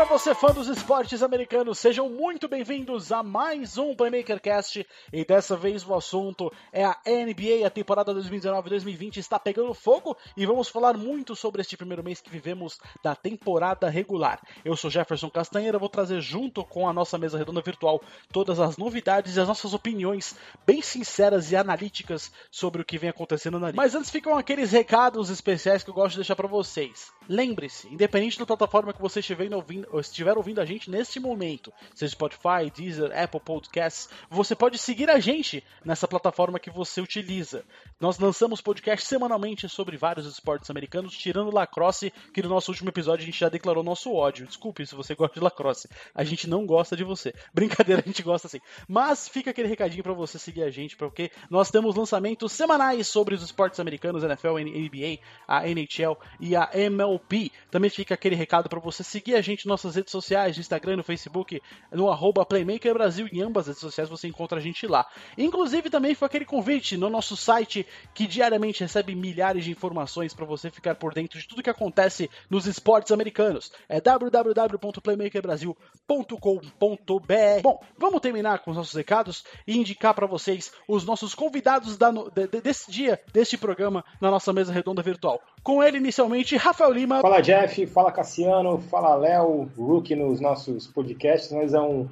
para você, fã dos esportes americanos! Sejam muito bem-vindos a mais um Playmakercast. E dessa vez o assunto é a NBA. A temporada 2019-2020 está pegando fogo e vamos falar muito sobre este primeiro mês que vivemos da temporada regular. Eu sou Jefferson Castanheira, vou trazer junto com a nossa mesa redonda virtual todas as novidades e as nossas opiniões bem sinceras e analíticas sobre o que vem acontecendo na liga. Mas antes ficam aqueles recados especiais que eu gosto de deixar para vocês. Lembre-se, independente da plataforma que você estiver ouvindo, estiver ouvindo a gente neste momento, seja Spotify, Deezer, Apple Podcasts, você pode seguir a gente nessa plataforma que você utiliza. Nós lançamos podcast semanalmente sobre vários esportes americanos, tirando lacrosse, que no nosso último episódio a gente já declarou nosso ódio. Desculpe se você gosta de lacrosse. A gente não gosta de você. Brincadeira, a gente gosta sim. Mas fica aquele recadinho para você seguir a gente, porque nós temos lançamentos semanais sobre os esportes americanos, NFL, NBA, a NHL e a MLB também fica aquele recado para você seguir a gente nas nossas redes sociais, no Instagram, no Facebook, no arroba Playmaker Brasil, em ambas as redes sociais você encontra a gente lá. Inclusive também foi aquele convite no nosso site que diariamente recebe milhares de informações para você ficar por dentro de tudo que acontece nos esportes americanos. É www.playmakerbrasil.com.br. Bom, vamos terminar com os nossos recados e indicar para vocês os nossos convidados da, de, desse dia, deste programa, na nossa mesa redonda virtual. Com ele, inicialmente, Rafael Lima. Fala Jeff, fala Cassiano, fala Léo, Rook nos nossos podcasts, mas é um,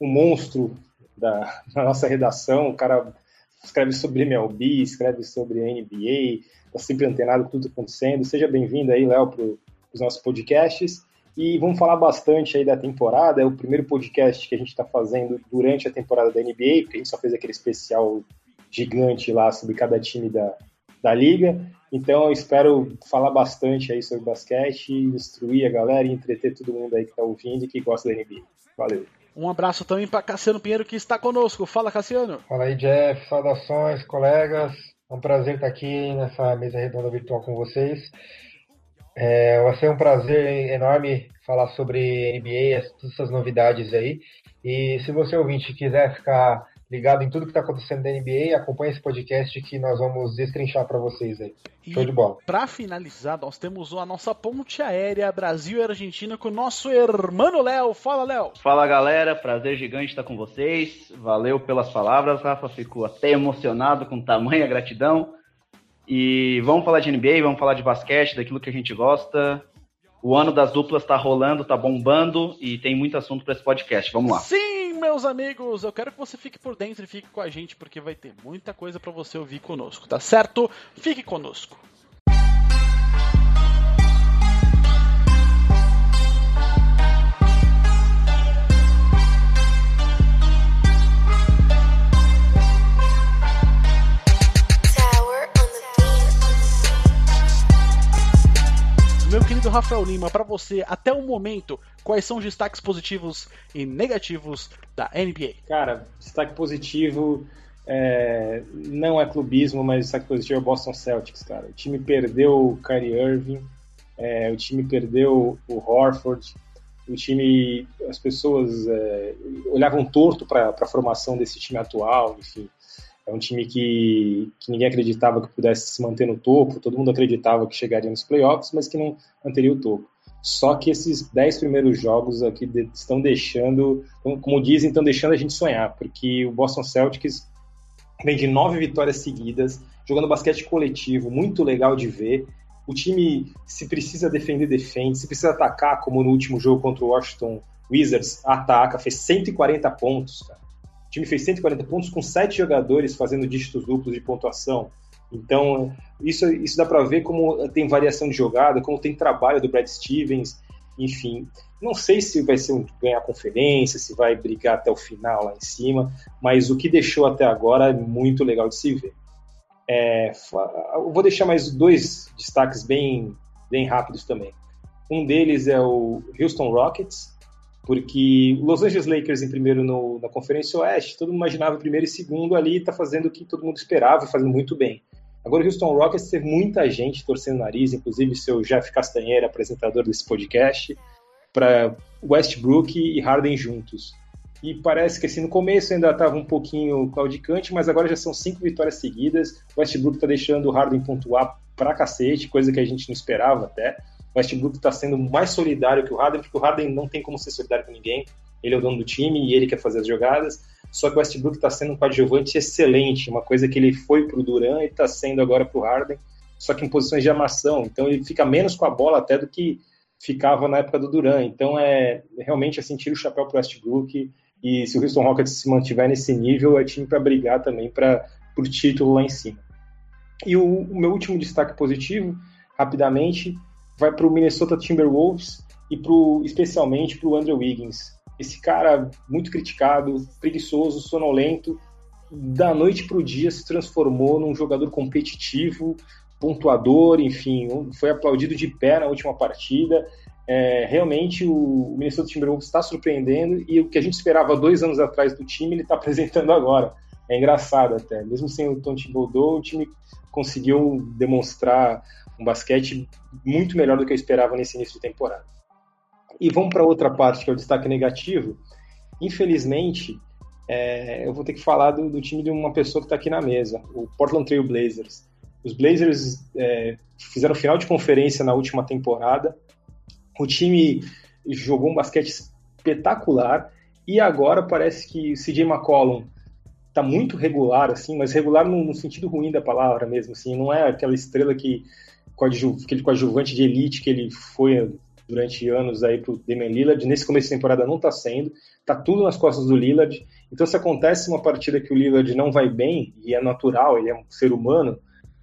um monstro da, da, nossa redação, o cara escreve sobre MLB, escreve sobre NBA, está sempre antenado com tudo acontecendo. Seja bem-vindo aí, Léo, para os nossos podcasts. E vamos falar bastante aí da temporada. É o primeiro podcast que a gente está fazendo durante a temporada da NBA, porque a gente só fez aquele especial gigante lá sobre cada time da, da liga. Então eu espero falar bastante aí sobre basquete, instruir a galera e entreter todo mundo aí que está ouvindo e que gosta da NBA. Valeu. Um abraço também para Cassiano Pinheiro que está conosco. Fala, Cassiano. Fala aí, Jeff. Saudações, colegas. É um prazer estar aqui nessa mesa redonda virtual com vocês. É, vai ser um prazer enorme falar sobre NBA, todas essas novidades aí. E se você ouvinte quiser ficar ligado em tudo que está acontecendo da NBA. Acompanhe esse podcast que nós vamos destrinchar para vocês aí. E Show de bola. Para finalizar, nós temos a nossa ponte aérea Brasil e Argentina com o nosso irmão Léo. Fala, Léo. Fala, galera. Prazer gigante estar com vocês. Valeu pelas palavras, Rafa. Ficou até emocionado com tamanha gratidão. E vamos falar de NBA, vamos falar de basquete, daquilo que a gente gosta. O ano das duplas tá rolando, tá bombando e tem muito assunto para esse podcast. Vamos lá. Sim, meus amigos, eu quero que você fique por dentro e fique com a gente porque vai ter muita coisa para você ouvir conosco, tá certo? Fique conosco. Querido Rafael Lima, para você, até o momento, quais são os destaques positivos e negativos da NBA? Cara, destaque positivo é, não é clubismo, mas destaque positivo é o Boston Celtics, cara. O time perdeu o Kyrie Irving, é, o time perdeu o Horford, o time, as pessoas é, olhavam torto para a formação desse time atual, enfim. É um time que, que ninguém acreditava que pudesse se manter no topo, todo mundo acreditava que chegaria nos playoffs, mas que não manteria o topo. Só que esses dez primeiros jogos aqui estão deixando, como dizem, estão deixando a gente sonhar, porque o Boston Celtics vem de nove vitórias seguidas, jogando basquete coletivo, muito legal de ver. O time, se precisa defender, defende, se precisa atacar, como no último jogo contra o Washington Wizards, ataca, fez 140 pontos, cara time fez 140 pontos com sete jogadores fazendo dígitos duplos de pontuação. Então, isso, isso dá para ver como tem variação de jogada, como tem trabalho do Brad Stevens, enfim. Não sei se vai ser um ganhar conferência, se vai brigar até o final lá em cima, mas o que deixou até agora é muito legal de se ver. É, vou deixar mais dois destaques bem, bem rápidos também. Um deles é o Houston Rockets, porque Los Angeles Lakers em primeiro no, na Conferência Oeste, todo mundo imaginava primeiro e segundo ali, está fazendo o que todo mundo esperava, fazendo muito bem. Agora o Houston Rockets teve muita gente torcendo o nariz, inclusive seu Jeff Castanheira, apresentador desse podcast, para Westbrook e Harden juntos. e parece que assim, no começo ainda estava um pouquinho claudicante, mas agora já são cinco vitórias seguidas. O Westbrook está deixando o Harden pontuar pra cacete, coisa que a gente não esperava até. O Westbrook está sendo mais solidário que o Harden, porque o Harden não tem como ser solidário com ninguém. Ele é o dono do time e ele quer fazer as jogadas. Só que o Westbrook está sendo um coadjuvante excelente, uma coisa que ele foi para o Duran e está sendo agora para o Harden, só que em posições de armação. Então ele fica menos com a bola até do que ficava na época do Duran. Então é realmente assim, tira o chapéu para o Westbrook. E se o Houston Rockets se mantiver nesse nível, é time para brigar também para o título lá em cima. E o, o meu último destaque positivo, rapidamente, vai para o Minnesota Timberwolves e pro, especialmente para o Andrew Wiggins. Esse cara muito criticado, preguiçoso, sonolento, da noite para o dia se transformou num jogador competitivo, pontuador, enfim, foi aplaudido de pé na última partida. É, realmente o Minnesota Timberwolves está surpreendendo e o que a gente esperava dois anos atrás do time ele está apresentando agora. É engraçado até, mesmo sem o Tom Thibodeau, o time conseguiu demonstrar um basquete muito melhor do que eu esperava nesse início de temporada. E vamos para outra parte, que é o destaque negativo. Infelizmente, é, eu vou ter que falar do, do, time de uma pessoa que está aqui na mesa, o Portland Trail Blazers. Os Blazers é, fizeram final de conferência na última temporada. O time jogou um basquete espetacular e agora parece que o CJ McCollum está muito regular, assim, mas regular no, no, sentido ruim da palavra mesmo, assim, não é aquela estrela que aquele coadjuvante de elite que ele foi durante anos aí pro Damian Lillard, nesse começo de temporada não está sendo, está tudo nas costas do Lillard, então se acontece uma partida que o Lillard não vai bem, e é natural, ele é um ser humano,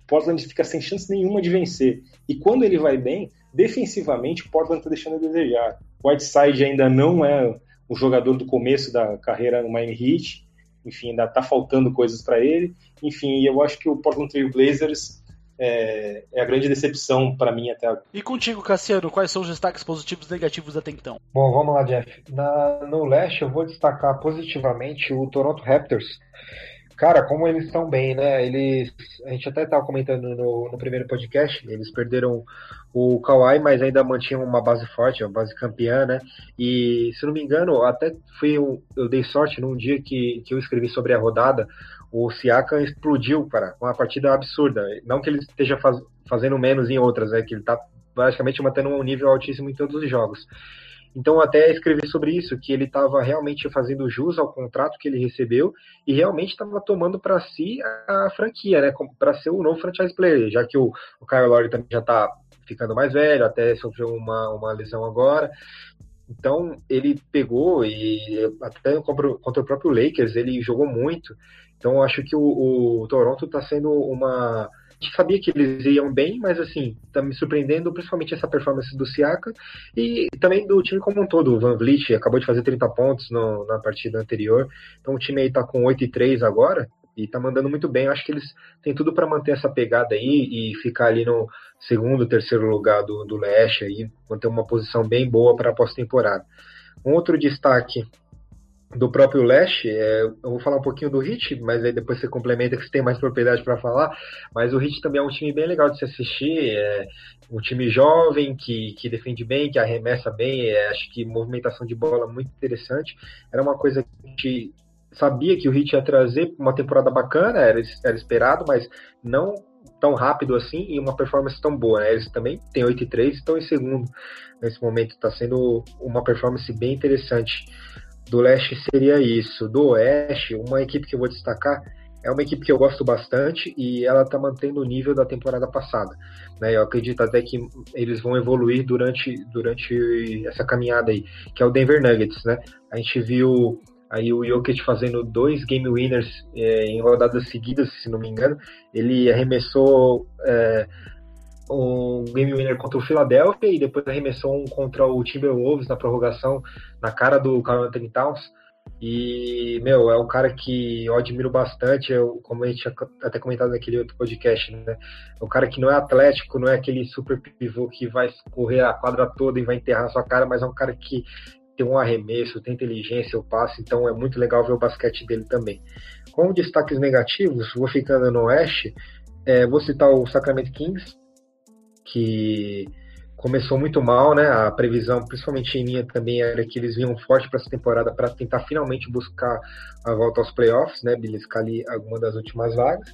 Portland fica sem chance nenhuma de vencer, e quando ele vai bem, defensivamente Portland está deixando a desejar, Whiteside ainda não é o jogador do começo da carreira no Miami Heat, enfim, ainda está faltando coisas para ele, enfim, eu acho que o Portland Trail Blazers é, é a grande decepção para mim até agora. E contigo, Cassiano, quais são os destaques positivos e negativos até então? Bom, vamos lá, Jeff. Na, no leste, eu vou destacar positivamente o Toronto Raptors. Cara, como eles estão bem, né? Eles, a gente até estava comentando no, no primeiro podcast, eles perderam o Kawhi, mas ainda mantinham uma base forte, uma base campeã, né? E se não me engano, até fui eu, eu dei sorte num dia que, que eu escrevi sobre a rodada, o Siakam explodiu, cara, uma partida absurda. Não que ele esteja faz, fazendo menos em outras, é que ele tá basicamente mantendo um nível altíssimo em todos os jogos. Então até escrevi sobre isso, que ele estava realmente fazendo jus ao contrato que ele recebeu e realmente estava tomando para si a franquia, né, para ser o novo franchise player, já que o, o Kyle Lowry também já está ficando mais velho, até sofreu uma, uma lesão agora. Então ele pegou e até contra, o próprio Lakers ele jogou muito. Então acho que o, o Toronto está sendo uma. Sabia que eles iam bem, mas assim, tá me surpreendendo principalmente essa performance do Siaka e também do time como um todo. O Van Vliet acabou de fazer 30 pontos no, na partida anterior, então o time aí tá com 8 e 3 agora e tá mandando muito bem. Eu acho que eles têm tudo para manter essa pegada aí e ficar ali no segundo, terceiro lugar do, do leste aí, manter uma posição bem boa para a pós-temporada. Um outro destaque do próprio Leste, é, eu vou falar um pouquinho do Hit, mas aí depois você complementa que você tem mais propriedade para falar. Mas o Hit também é um time bem legal de se assistir, é um time jovem que, que defende bem, que arremessa bem, é, acho que movimentação de bola muito interessante. Era uma coisa que sabia que o Hit ia trazer uma temporada bacana, era, era esperado, mas não tão rápido assim e uma performance tão boa. Né? Eles também têm 8 e 3, estão em segundo nesse momento. Está sendo uma performance bem interessante do leste seria isso. Do oeste, uma equipe que eu vou destacar é uma equipe que eu gosto bastante e ela está mantendo o nível da temporada passada. Né? Eu acredito até que eles vão evoluir durante, durante essa caminhada aí, que é o Denver Nuggets. Né? A gente viu aí o Jokic fazendo dois game winners é, em rodadas seguidas, se não me engano. Ele arremessou é, um game winner contra o Philadelphia e depois arremessou um contra o Timberwolves na prorrogação na cara do Carl Anthony Towns. E, meu, é um cara que eu admiro bastante, eu, como a gente tinha até comentado naquele outro podcast, né? É um cara que não é atlético, não é aquele super pivô que vai correr a quadra toda e vai enterrar na sua cara, mas é um cara que tem um arremesso, tem inteligência, o passe, então é muito legal ver o basquete dele também. Com destaques negativos, vou ficando no Oeste, é, vou citar o Sacramento Kings, que começou muito mal, né? A previsão, principalmente minha também, era que eles vinham forte para essa temporada para tentar finalmente buscar a volta aos playoffs, né? Beliscar ali alguma das últimas vagas.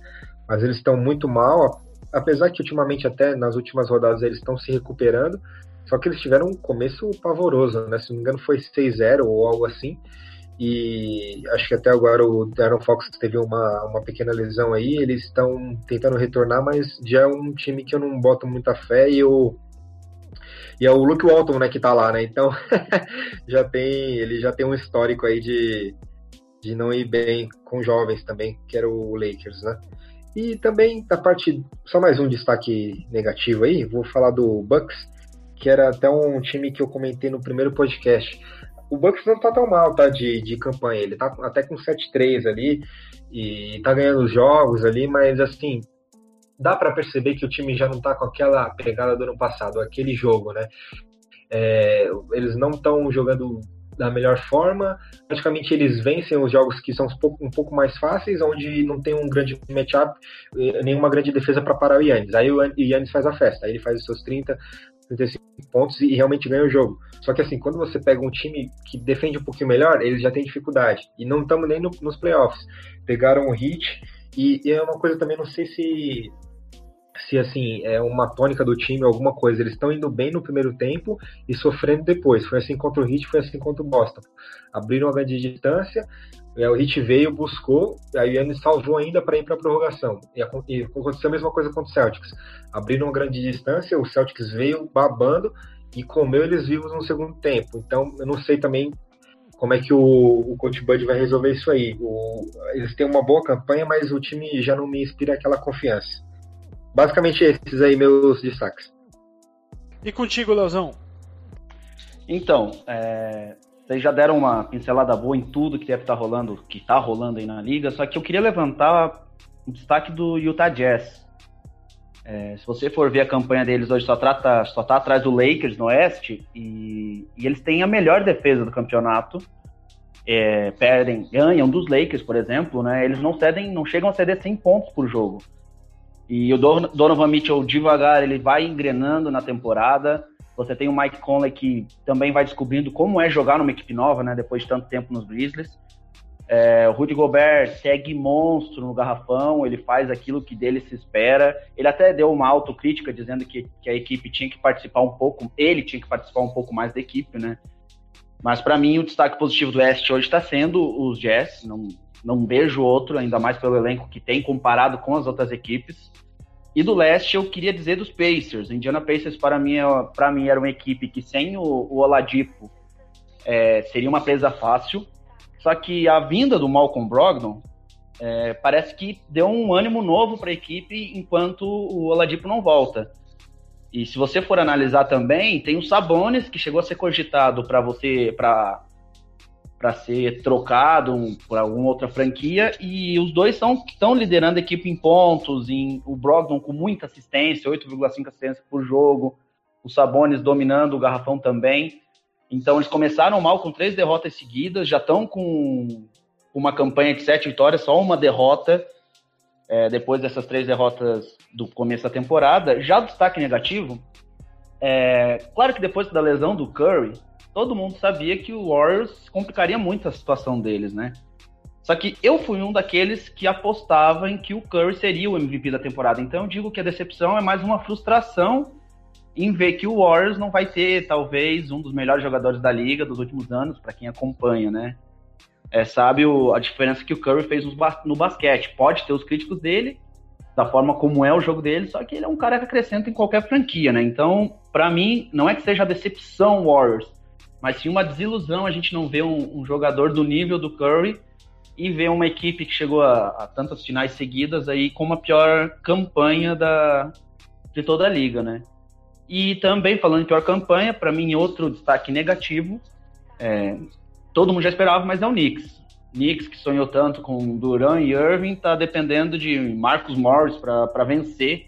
Mas eles estão muito mal, apesar que ultimamente até nas últimas rodadas eles estão se recuperando. Só que eles tiveram um começo pavoroso, né? Se não me engano foi 6-0 ou algo assim. E acho que até agora o Darren Fox teve uma, uma pequena lesão aí. Eles estão tentando retornar, mas já é um time que eu não boto muita fé e o e é o Luke Walton, né, que tá lá, né? Então já tem, ele já tem um histórico aí de, de não ir bem com jovens também, que era o Lakers, né? E também da parte, só mais um destaque negativo aí, vou falar do Bucks, que era até um time que eu comentei no primeiro podcast. O Bucks não tá tão mal, tá, de, de campanha, ele tá até com 7-3 ali, e tá ganhando os jogos ali, mas assim, dá para perceber que o time já não está com aquela pegada do ano passado, aquele jogo, né? É, eles não estão jogando da melhor forma. Praticamente eles vencem os jogos que são um pouco, um pouco mais fáceis, onde não tem um grande matchup, eh, nenhuma grande defesa para parar o Yannis. Aí o Yannis faz a festa, aí ele faz os seus 30, 35 pontos e realmente ganha o jogo. Só que assim, quando você pega um time que defende um pouquinho melhor, eles já têm dificuldade. E não estamos nem no, nos playoffs. Pegaram o hit e, e, é uma coisa também, não sei se se assim é uma tônica do time, alguma coisa. Eles estão indo bem no primeiro tempo e sofrendo depois. Foi assim contra o Heat, foi assim contra o Boston. Abriram uma grande distância, o Heat veio, buscou, aí o Yannis salvou ainda para ir para a prorrogação. E aconteceu a mesma coisa contra o Celtics. Abriram uma grande distância, o Celtics veio babando e comeu eles vivos no segundo tempo. Então, eu não sei também como é que o, o Coach Bud vai resolver isso aí. O, eles têm uma boa campanha, mas o time já não me inspira aquela confiança. Basicamente esses aí meus destaques. E contigo, Leozão? Então, é, vocês já deram uma pincelada boa em tudo que deve estar tá rolando, que está rolando aí na liga, só que eu queria levantar o destaque do Utah Jazz. É, se você for ver a campanha deles hoje, só, trata, só tá atrás do Lakers no Oeste, e, e eles têm a melhor defesa do campeonato. É, perdem, ganham dos Lakers, por exemplo, né? Eles não cedem, não chegam a ceder 100 pontos por jogo. E o Donovan Mitchell devagar, ele vai engrenando na temporada. Você tem o Mike Conley que também vai descobrindo como é jogar numa equipe nova, né? Depois de tanto tempo nos Grizzlies. É, o Rudy Gobert segue monstro no garrafão, ele faz aquilo que dele se espera. Ele até deu uma autocrítica dizendo que, que a equipe tinha que participar um pouco, ele tinha que participar um pouco mais da equipe, né? Mas para mim o destaque positivo do West hoje está sendo os Jazz. Não, não vejo outro, ainda mais pelo elenco que tem comparado com as outras equipes. E do leste eu queria dizer dos Pacers. Indiana Pacers para mim, é, para mim era uma equipe que sem o, o Oladipo é, seria uma presa fácil. Só que a vinda do Malcolm Brogdon é, parece que deu um ânimo novo para a equipe enquanto o Oladipo não volta. E se você for analisar também, tem o Sabonis que chegou a ser cogitado para você para para ser trocado por alguma outra franquia e os dois são estão liderando a equipe em pontos, em o Brogdon com muita assistência, 8,5 assistência por jogo, o Sabonis dominando o garrafão também. Então eles começaram mal com três derrotas seguidas, já estão com uma campanha de sete vitórias, só uma derrota é, depois dessas três derrotas do começo da temporada. Já o destaque negativo, é, claro que depois da lesão do Curry, todo mundo sabia que o Warriors complicaria muito a situação deles, né? Só que eu fui um daqueles que apostava em que o Curry seria o MVP da temporada. Então eu digo que a decepção é mais uma frustração em ver que o Warriors não vai ter, talvez, um dos melhores jogadores da liga dos últimos anos, para quem acompanha, né? É, sabe o, a diferença que o Curry fez no, no basquete. Pode ter os críticos dele, da forma como é o jogo dele, só que ele é um cara que acrescenta em qualquer franquia, né? Então, para mim, não é que seja a decepção Warriors, mas sim uma desilusão a gente não ver um, um jogador do nível do Curry e ver uma equipe que chegou a, a, tantas finais seguidas aí com uma pior campanha da, de toda a liga, né? E também, falando em pior campanha, para mim, outro destaque negativo, é, todo mundo já esperava, mas é o Knicks. Knicks, que sonhou tanto com Duran e Irving, está dependendo de Marcos Morris para vencer.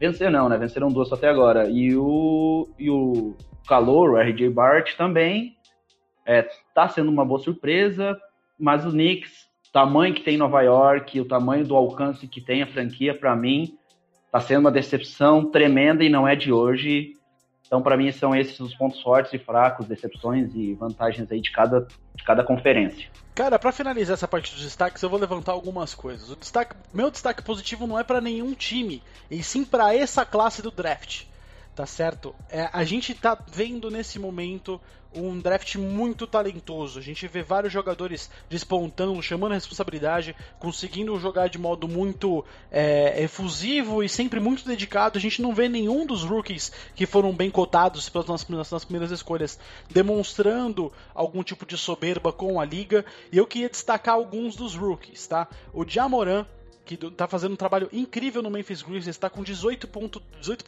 Vencer não, né? Venceram duas até agora. E o, e o calor, o RJ Bart também é, tá sendo uma boa surpresa, mas o Knicks, tamanho que tem em Nova York, o tamanho do alcance que tem a franquia, para mim, tá sendo uma decepção tremenda e não é de hoje. Então, para mim, são esses os pontos fortes e fracos, decepções e vantagens aí de cada, de cada conferência. Cara, para finalizar essa parte dos destaques, eu vou levantar algumas coisas. O destaque, meu destaque positivo não é para nenhum time, e sim para essa classe do draft tá certo? É, a gente tá vendo nesse momento um draft muito talentoso. A gente vê vários jogadores despontando, chamando a responsabilidade, conseguindo jogar de modo muito é, efusivo e sempre muito dedicado. A gente não vê nenhum dos rookies que foram bem cotados pelas nas, nas primeiras escolhas demonstrando algum tipo de soberba com a liga. E eu queria destacar alguns dos rookies, tá? O Jamoran que está fazendo um trabalho incrível no Memphis Grizzlies, está com 18.3 18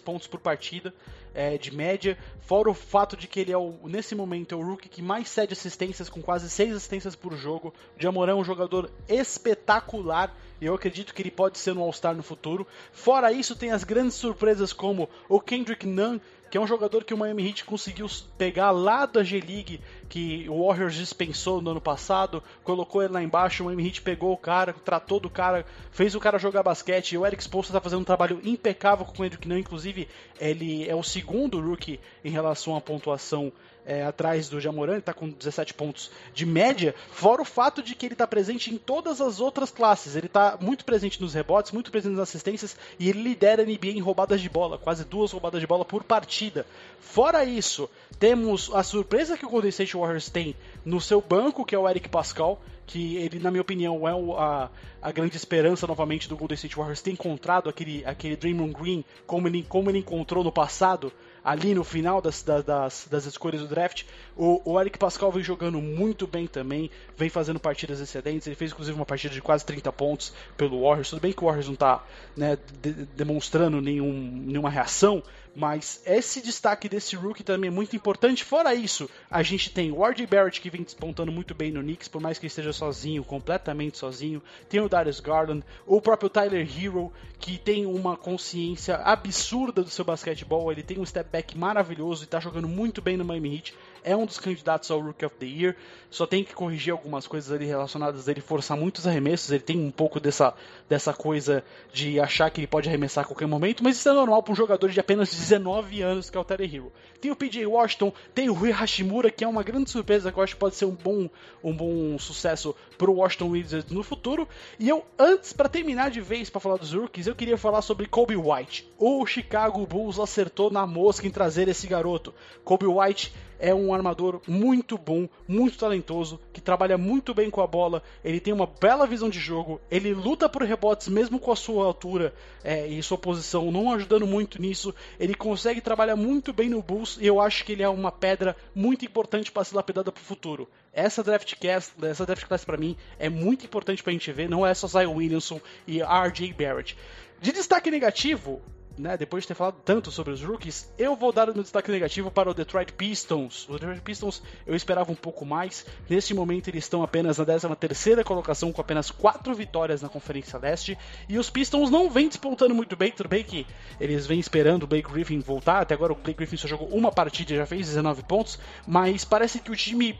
pontos por partida é, de média, fora o fato de que ele é o, nesse momento é o rookie que mais cede assistências, com quase 6 assistências por jogo. O Jamoran é um jogador espetacular e eu acredito que ele pode ser um All-Star no futuro. Fora isso, tem as grandes surpresas como o Kendrick Nunn, que é um jogador que o Miami Heat conseguiu pegar lá da G-League, que o Warriors dispensou no ano passado, colocou ele lá embaixo, o Miami Heat pegou o cara, tratou do cara, fez o cara jogar basquete, e o Eric Spoelstra está fazendo um trabalho impecável com o Kendrick Nunn, inclusive ele é o segundo rookie em relação à pontuação é, atrás do Jamoran, ele está com 17 pontos de média, fora o fato de que ele está presente em todas as outras classes. Ele está muito presente nos rebotes, muito presente nas assistências e ele lidera a NBA em roubadas de bola, quase duas roubadas de bola por partida. Fora isso, temos a surpresa que o Golden State Warriors tem no seu banco, que é o Eric Pascal, que ele, na minha opinião, é o, a, a grande esperança novamente do Golden State Warriors ter encontrado aquele, aquele Draymond Green como ele, como ele encontrou no passado ali no final das, das, das escolhas do draft. O, o Eric Pascal vem jogando muito bem também, vem fazendo partidas excedentes. Ele fez inclusive uma partida de quase 30 pontos pelo Warriors. Tudo bem que o Warriors não está né, de, demonstrando nenhum, nenhuma reação, mas esse destaque desse rookie também é muito importante. Fora isso, a gente tem o R.J. Barrett que vem despontando muito bem no Knicks, por mais que esteja sozinho, completamente sozinho. Tem o Darius Garland, o próprio Tyler Hero, que tem uma consciência absurda do seu basquetebol. Ele tem um step back maravilhoso e está jogando muito bem no Miami Heat é um dos candidatos ao Rookie of the Year. Só tem que corrigir algumas coisas ali relacionadas a ele forçar muitos arremessos. Ele tem um pouco dessa, dessa coisa de achar que ele pode arremessar a qualquer momento, mas isso é normal para um jogador de apenas 19 anos, que é o Terry Hero. Tem o PJ Washington, tem o Rui Hashimura, que é uma grande surpresa que eu acho que pode ser um bom, um bom sucesso para o Washington Wizards no futuro. E eu, antes, para terminar de vez para falar dos rookies, eu queria falar sobre Kobe White. O Chicago Bulls acertou na mosca em trazer esse garoto. Kobe White é um armador muito bom, muito talentoso, que trabalha muito bem com a bola, ele tem uma bela visão de jogo, ele luta por rebotes mesmo com a sua altura é, e sua posição não ajudando muito nisso, ele consegue trabalhar muito bem no Bulls e eu acho que ele é uma pedra muito importante para ser lapidada para o futuro. Essa draft class, essa draft class para mim é muito importante para a gente ver, não é só Zion Williamson e R.J. Barrett. De destaque negativo, né, depois de ter falado tanto sobre os rookies, eu vou dar o meu destaque negativo para o Detroit Pistons. O Detroit Pistons eu esperava um pouco mais. Neste momento eles estão apenas na 13 terceira colocação com apenas 4 vitórias na Conferência Leste. E os Pistons não vêm despontando muito bem, tudo bem que eles vêm esperando o Blake Griffin voltar. Até agora o Blake Griffin só jogou uma partida e já fez 19 pontos. Mas parece que o time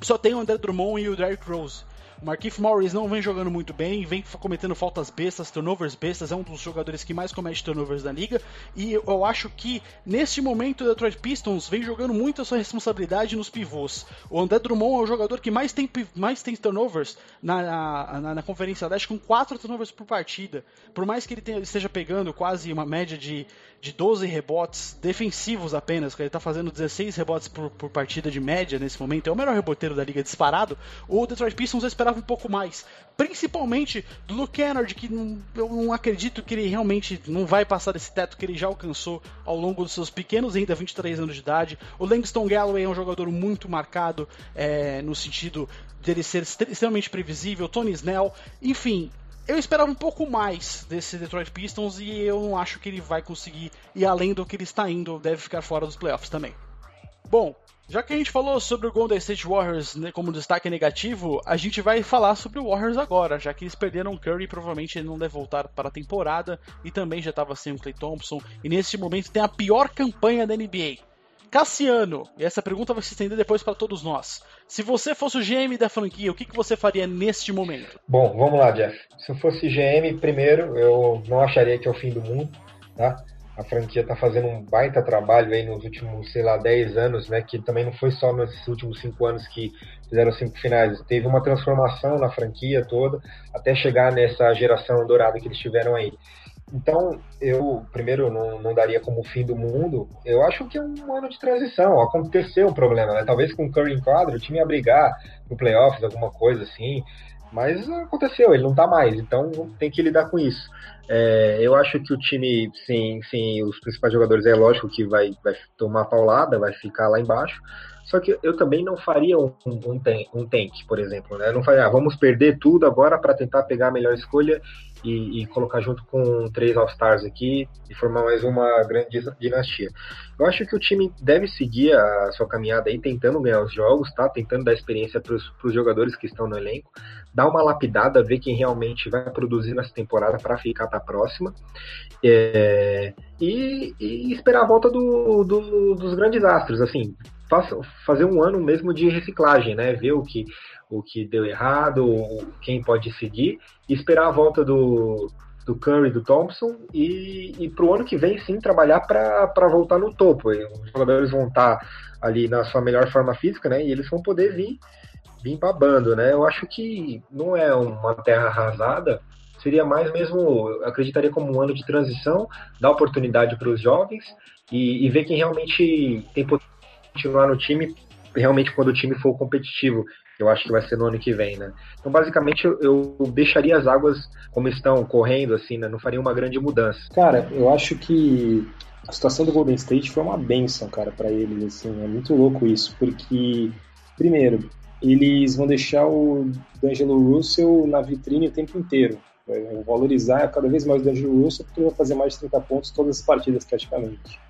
só tem o André Drummond e o Derrick Rose. O Markif Morris não vem jogando muito bem, vem cometendo faltas bestas, turnovers bestas, é um dos jogadores que mais comete turnovers da liga. E eu acho que neste momento o Detroit Pistons vem jogando muito a sua responsabilidade nos pivôs. O André Drummond é o jogador que mais tem, mais tem turnovers na, na, na Conferência Leste, com 4 turnovers por partida. Por mais que ele tenha, esteja pegando quase uma média de, de 12 rebotes defensivos apenas, que ele está fazendo 16 rebotes por, por partida de média nesse momento, é o melhor reboteiro da liga disparado. O Detroit Pistons esperava esperava um pouco mais. Principalmente do Luke Kennard, que não, eu não acredito que ele realmente não vai passar desse teto que ele já alcançou ao longo dos seus pequenos, ainda 23 anos de idade. O Langston Galloway é um jogador muito marcado é, no sentido dele ser extremamente previsível. Tony Snell, enfim, eu esperava um pouco mais desse Detroit Pistons e eu não acho que ele vai conseguir ir além do que ele está indo, deve ficar fora dos playoffs também. Bom, já que a gente falou sobre o Golden State Warriors né, como destaque negativo, a gente vai falar sobre o Warriors agora, já que eles perderam o Curry, provavelmente ele não deve voltar para a temporada, e também já estava sem o Clay Thompson, e nesse momento tem a pior campanha da NBA. Cassiano, e essa pergunta vai se estender depois para todos nós. Se você fosse o GM da franquia, o que, que você faria neste momento? Bom, vamos lá, Jeff. Se eu fosse GM, primeiro, eu não acharia que é o fim do mundo, tá? A franquia está fazendo um baita trabalho aí nos últimos, sei lá, 10 anos, né? Que também não foi só nesses últimos 5 anos que fizeram cinco finais. Teve uma transformação na franquia toda, até chegar nessa geração dourada que eles tiveram aí. Então, eu, primeiro, não, não daria como fim do mundo. Eu acho que é um ano de transição. Aconteceu um problema, né? Talvez com o Curry em quadro, o time ia brigar no playoffs, alguma coisa assim. Mas aconteceu, ele não tá mais. Então, tem que lidar com isso. É, eu acho que o time, sim, sim, os principais jogadores, é lógico que vai, vai tomar paulada, vai ficar lá embaixo. Só que eu também não faria um, um, um tank, por exemplo. Né? Eu não faria, ah, vamos perder tudo agora para tentar pegar a melhor escolha e, e colocar junto com três All-Stars aqui e formar mais uma grande dinastia. Eu acho que o time deve seguir a sua caminhada aí, tentando ganhar os jogos, tá? Tentando dar experiência para os jogadores que estão no elenco, dar uma lapidada, ver quem realmente vai produzir nessa temporada para ficar para a próxima. É, e, e, esperar a volta do, do, dos grandes astros, assim, fazer um ano mesmo de reciclagem, né? Ver o que, o que deu errado, quem pode seguir, e esperar a volta do, do Curry, do Thompson, e, e para o ano que vem sim trabalhar para voltar no topo. Os jogadores vão estar tá ali na sua melhor forma física, né? E eles vão poder vir, vir babando, né? Eu acho que não é uma terra arrasada, seria mais mesmo, acreditaria como um ano de transição, dar oportunidade para os jovens e, e ver quem realmente tem potencial continuar no time realmente quando o time for competitivo. Eu acho que vai ser no ano que vem, né? Então, basicamente, eu, eu deixaria as águas como estão, correndo, assim, né? Não faria uma grande mudança. Cara, eu acho que a situação do Golden State foi uma benção, cara, para eles, assim. É muito louco isso, porque, primeiro, eles vão deixar o D'Angelo Russell na vitrine o tempo inteiro. Vão valorizar cada vez mais o D'Angelo Russell, porque ele vai fazer mais de 30 pontos todas as partidas, praticamente.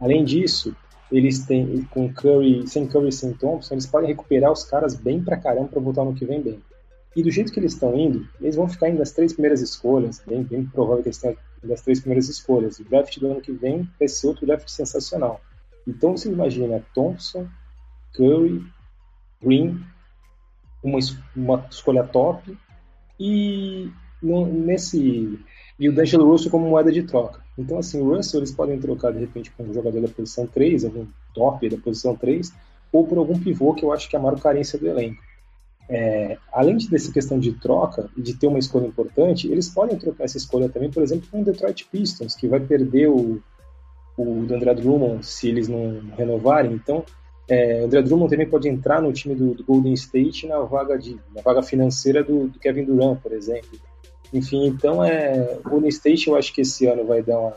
Além disso, eles têm, com Curry, sem Curry sem Thompson, eles podem recuperar os caras bem pra caramba pra voltar no que vem bem. E do jeito que eles estão indo, eles vão ficar indo das três primeiras escolhas, bem, bem provável que eles tenham das três primeiras escolhas. O draft do ano que vem vai ser outro draft sensacional. Então você imagina Thompson, Curry, Green, uma, uma escolha top e no, nesse e o D'Angelo Russell como moeda de troca. Então, assim, o Russell eles podem trocar de repente com um jogador da posição 3, algum top da posição 3, ou por algum pivô que eu acho que é a maior carência do elenco. É, além dessa questão de troca e de ter uma escolha importante, eles podem trocar essa escolha também, por exemplo, com o Detroit Pistons, que vai perder o, o André Drummond se eles não renovarem. Então, é, o André Drummond também pode entrar no time do, do Golden State na vaga, de, na vaga financeira do, do Kevin Durant, por exemplo. Enfim, então é, o Golden State eu acho que esse ano vai dar uma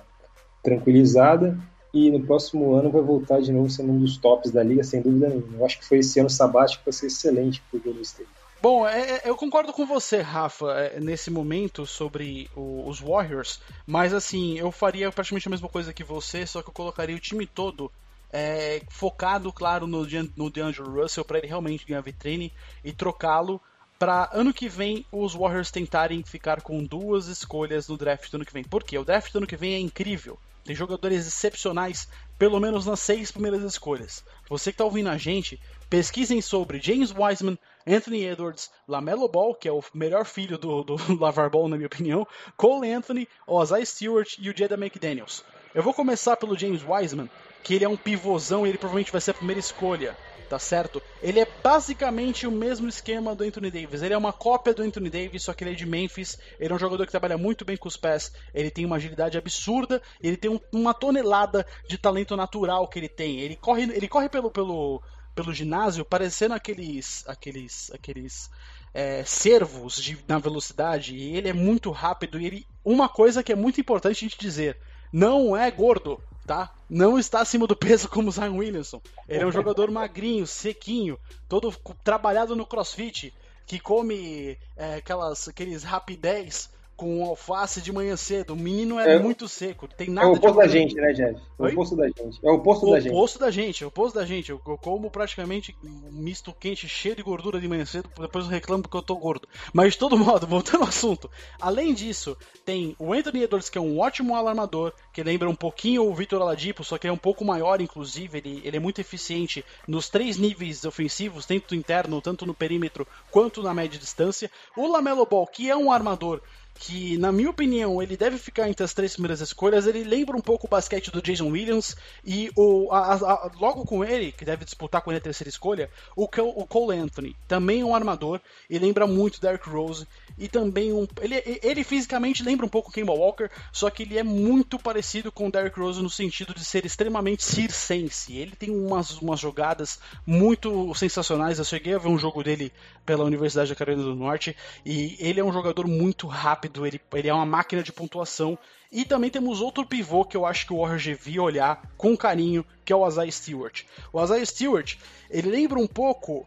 tranquilizada e no próximo ano vai voltar de novo sendo um dos tops da liga, sem dúvida nenhuma. Eu acho que foi esse ano sabático que vai ser excelente para o Golden State. Bom, é, é, eu concordo com você, Rafa, é, nesse momento sobre o, os Warriors, mas assim, eu faria praticamente a mesma coisa que você, só que eu colocaria o time todo é, focado, claro, no, no DeAngelo Russell para ele realmente ganhar vitrine e trocá-lo para ano que vem os Warriors tentarem ficar com duas escolhas no draft do ano que vem. Por quê? O draft do ano que vem é incrível. Tem jogadores excepcionais, pelo menos nas seis primeiras escolhas. Você que está ouvindo a gente, pesquisem sobre James Wiseman, Anthony Edwards, Lamelo Ball, que é o melhor filho do, do Lavar Ball, na minha opinião, Cole Anthony, Ozai Stewart e o Jada McDaniels. Eu vou começar pelo James Wiseman, que ele é um pivôzão e ele provavelmente vai ser a primeira escolha tá certo? Ele é basicamente o mesmo esquema do Anthony Davis. Ele é uma cópia do Anthony Davis, só que ele é de Memphis. Ele é um jogador que trabalha muito bem com os pés. Ele tem uma agilidade absurda. Ele tem um, uma tonelada de talento natural que ele tem. Ele corre, ele corre pelo, pelo, pelo ginásio parecendo aqueles, aqueles, aqueles é, servos de, na velocidade. E ele é muito rápido. E ele, uma coisa que é muito importante a gente dizer: não é gordo tá? Não está acima do peso como o Zion Williamson. Ele é um jogador magrinho, sequinho, todo trabalhado no crossfit, que come é, aquelas, aqueles rapidez com alface de manhã cedo. O menino é, é muito seco, tem nada É o oposto da gente, né, Jeff? É o oposto da gente. É o oposto da gente. O oposto da gente, o oposto da gente. Eu, eu, como praticamente um misto quente cheio de gordura de manhã cedo, depois eu reclamo porque eu tô gordo. Mas de todo modo, voltando ao assunto. Além disso, tem o Anthony Edwards, que é um ótimo alarmador, que lembra um pouquinho o Vitor Aladipo, só que é um pouco maior, inclusive. Ele, ele é muito eficiente nos três níveis ofensivos, tanto interno, tanto no perímetro, quanto na média distância. O Lamelo Ball, que é um armador que, na minha opinião, ele deve ficar entre as três primeiras escolhas. Ele lembra um pouco o basquete do Jason Williams e o, a, a, logo com ele, que deve disputar com ele a terceira escolha, o, o Cole Anthony, também um armador, e lembra muito Derrick Rose e também um. Ele, ele fisicamente lembra um pouco o Kemba Walker, só que ele é muito parecido com o Derrick Rose no sentido de ser extremamente circense. Ele tem umas, umas jogadas muito sensacionais. Eu cheguei a ver um jogo dele pela Universidade da Carolina do Norte e ele é um jogador muito rápido, ele, ele é uma máquina de pontuação. E também temos outro pivô que eu acho que o Warriors devia olhar com carinho, que é o Isaiah Stewart. O Isaiah Stewart, ele lembra um pouco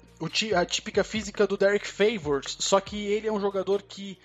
a típica física do Derek Favors, só que ele é um jogador que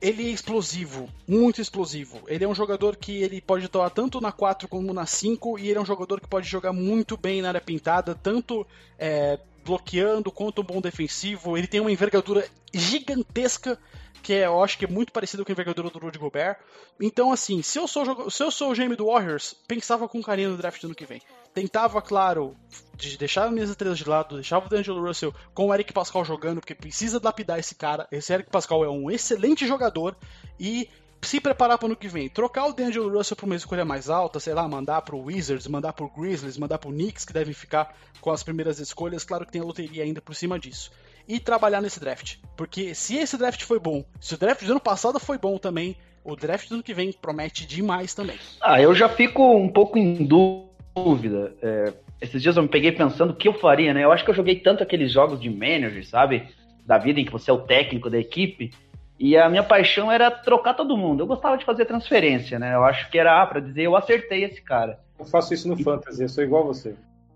ele é explosivo, muito explosivo. Ele é um jogador que ele pode atuar tanto na 4 como na 5 e ele é um jogador que pode jogar muito bem na área pintada, tanto é, bloqueando quanto um bom defensivo. Ele tem uma envergadura gigantesca que é, eu acho que é muito parecido com a envergadura do Rudy Gobert. Então, assim, se eu sou, se eu sou o GM do Warriors, pensava com carinho no draft do ano que vem. Tentava, claro, de deixar minhas estrelas de lado, deixava o D'Angelo Russell com o Eric Pascal jogando, porque precisa lapidar esse cara. Esse Eric Pascal é um excelente jogador e se preparar para o ano que vem. Trocar o D'Angelo Russell para uma escolha mais alta, sei lá, mandar para o Wizards, mandar para o Grizzlies, mandar para o Knicks, que devem ficar com as primeiras escolhas. Claro que tem a loteria ainda por cima disso e trabalhar nesse draft. Porque se esse draft foi bom, se o draft do ano passado foi bom também, o draft do ano que vem promete demais também. Ah, eu já fico um pouco em dúvida. É, esses dias eu me peguei pensando o que eu faria, né? Eu acho que eu joguei tanto aqueles jogos de manager, sabe? Da vida em que você é o técnico da equipe. E a minha paixão era trocar todo mundo. Eu gostava de fazer transferência, né? Eu acho que era ah, para dizer eu acertei esse cara. Eu faço isso no e... Fantasy, eu sou igual a você.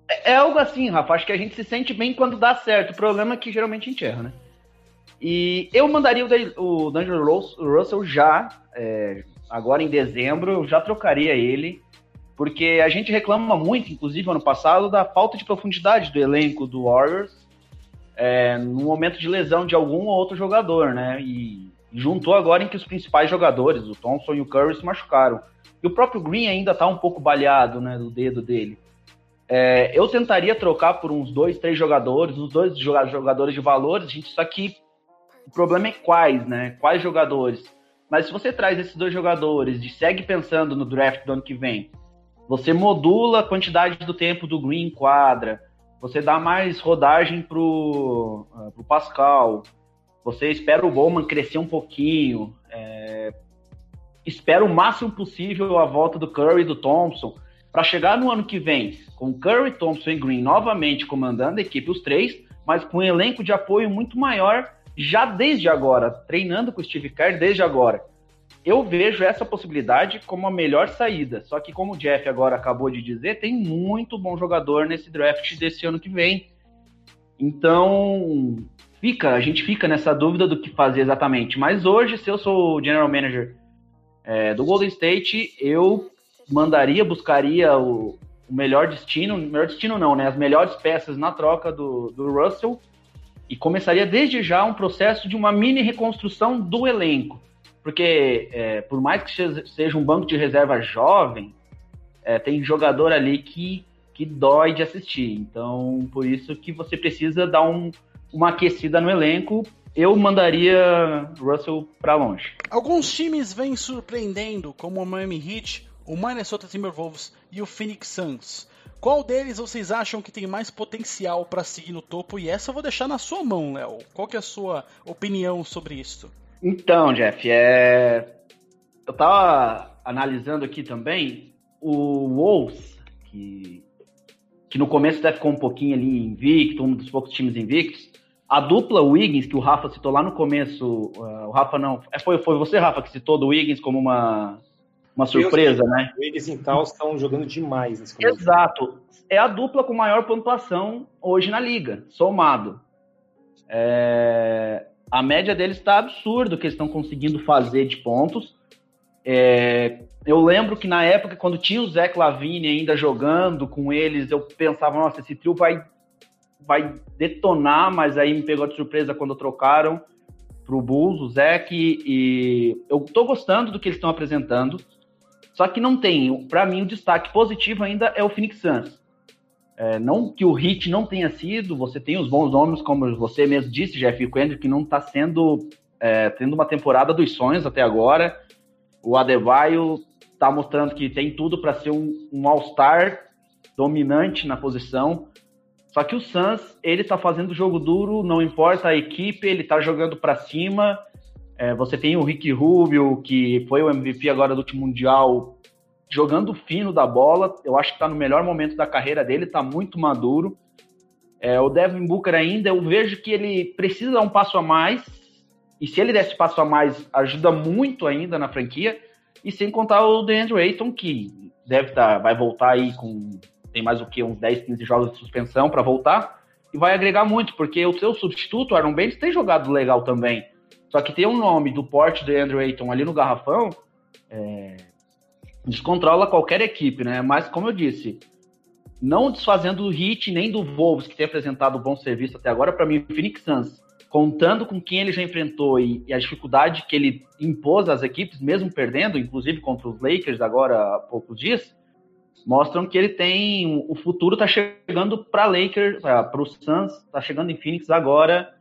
É, é algo assim, Rafa. Acho que a gente se sente bem quando dá certo. O problema é que geralmente a gente erra, né? E eu mandaria o, D'Angelo Russell já, é, agora em dezembro, eu já trocaria ele, porque a gente reclama muito, inclusive ano passado, da falta de profundidade do elenco do Warriors é, no momento de lesão de algum ou outro jogador, né? E juntou agora em que os principais jogadores, o Thompson e o Curry, se machucaram. E o próprio Green ainda tá um pouco baleado, né, do dedo dele. É, eu tentaria trocar por uns dois, três jogadores, uns dois jogadores de valores, gente, só que o problema é quais, né? Quais jogadores? Mas se você traz esses dois jogadores e segue pensando no draft do ano que vem, você modula a quantidade do tempo do Green quadra, você dá mais rodagem pro, uh, pro Pascal, você espera o Bowman crescer um pouquinho, é, espera o máximo possível a volta do Curry e do Thompson, para chegar no ano que vem com Curry, Thompson e Green novamente comandando a equipe, os três, mas com um elenco de apoio muito maior já desde agora, treinando com o Steve Kerr desde agora. Eu vejo essa possibilidade como a melhor saída. Só que, como o Jeff agora acabou de dizer, tem muito bom jogador nesse draft desse ano que vem. Então, fica, a gente fica nessa dúvida do que fazer exatamente. Mas hoje, se eu sou o general manager é, do Golden State, eu mandaria, buscaria o, o, melhor destino, melhor destino não, né? As melhores peças na troca do, do Russell e começaria desde já um processo de uma mini reconstrução do elenco. Porque, é, por mais que seja um banco de reserva jovem, é, tem jogador ali que, que dói de assistir. Então, por isso que você precisa dar um, uma aquecida no elenco eu mandaria Russell para longe. Alguns times vêm surpreendendo, como o Miami Heat, o Minnesota Timberwolves e o Phoenix Suns. Qual deles vocês acham que tem mais potencial para seguir no topo? E essa eu vou deixar na sua mão, Léo. Qual que é a sua opinião sobre isso? Então, Jeff, é... eu tava analisando aqui também o Wolves, que, que no começo até ficou um pouquinho ali invicto, um dos poucos times invictos. A dupla Wiggins, que o Rafa citou lá no começo, uh, o Rafa não, é, foi, foi você, Rafa, que citou do Wiggins como uma uma surpresa, Deus, né? Eles e tal estão jogando demais nesse começo. Exato. É a dupla com maior pontuação hoje na liga, somado. É... A média deles está absurdo que eles estão conseguindo fazer de pontos. É... Eu lembro que na época, quando tinha o Zé Lavine ainda jogando com eles, eu pensava, nossa, esse trio vai, vai detonar, mas aí me pegou de surpresa quando trocaram pro Bulls, o Zé, e eu tô gostando do que eles estão apresentando. Só que não tem, para mim, o destaque positivo ainda é o Phoenix Suns. É, não que o hit não tenha sido, você tem os bons nomes, como você mesmo disse, Jeff Kendrick, que não está sendo é, tendo uma temporada dos sonhos até agora. O Adebayo está mostrando que tem tudo para ser um, um All-Star dominante na posição. Só que o Suns, ele está fazendo jogo duro, não importa a equipe, ele está jogando para cima. É, você tem o Rick Rubio, que foi o MVP agora do último Mundial, jogando fino da bola. Eu acho que está no melhor momento da carreira dele, está muito maduro. É, o Devin Booker ainda, eu vejo que ele precisa dar um passo a mais. E se ele desse passo a mais, ajuda muito ainda na franquia. E sem contar o DeAndre Ayton, que deve tá, vai voltar aí com. Tem mais o que? Uns 10, 15 jogos de suspensão para voltar. E vai agregar muito, porque o seu substituto, Aaron Baines, tem jogado legal também. Só que ter um nome do porte do Andrew Ayton ali no garrafão é, descontrola qualquer equipe, né? Mas, como eu disse, não desfazendo do Hit nem do Wolves, que tem apresentado bom serviço até agora, para mim, o Phoenix Suns, contando com quem ele já enfrentou e, e, a dificuldade que ele impôs às equipes, mesmo perdendo, inclusive contra os Lakers agora há poucos dias, mostram que ele tem. O futuro está chegando para Lakers, para o Suns, está chegando em Phoenix agora.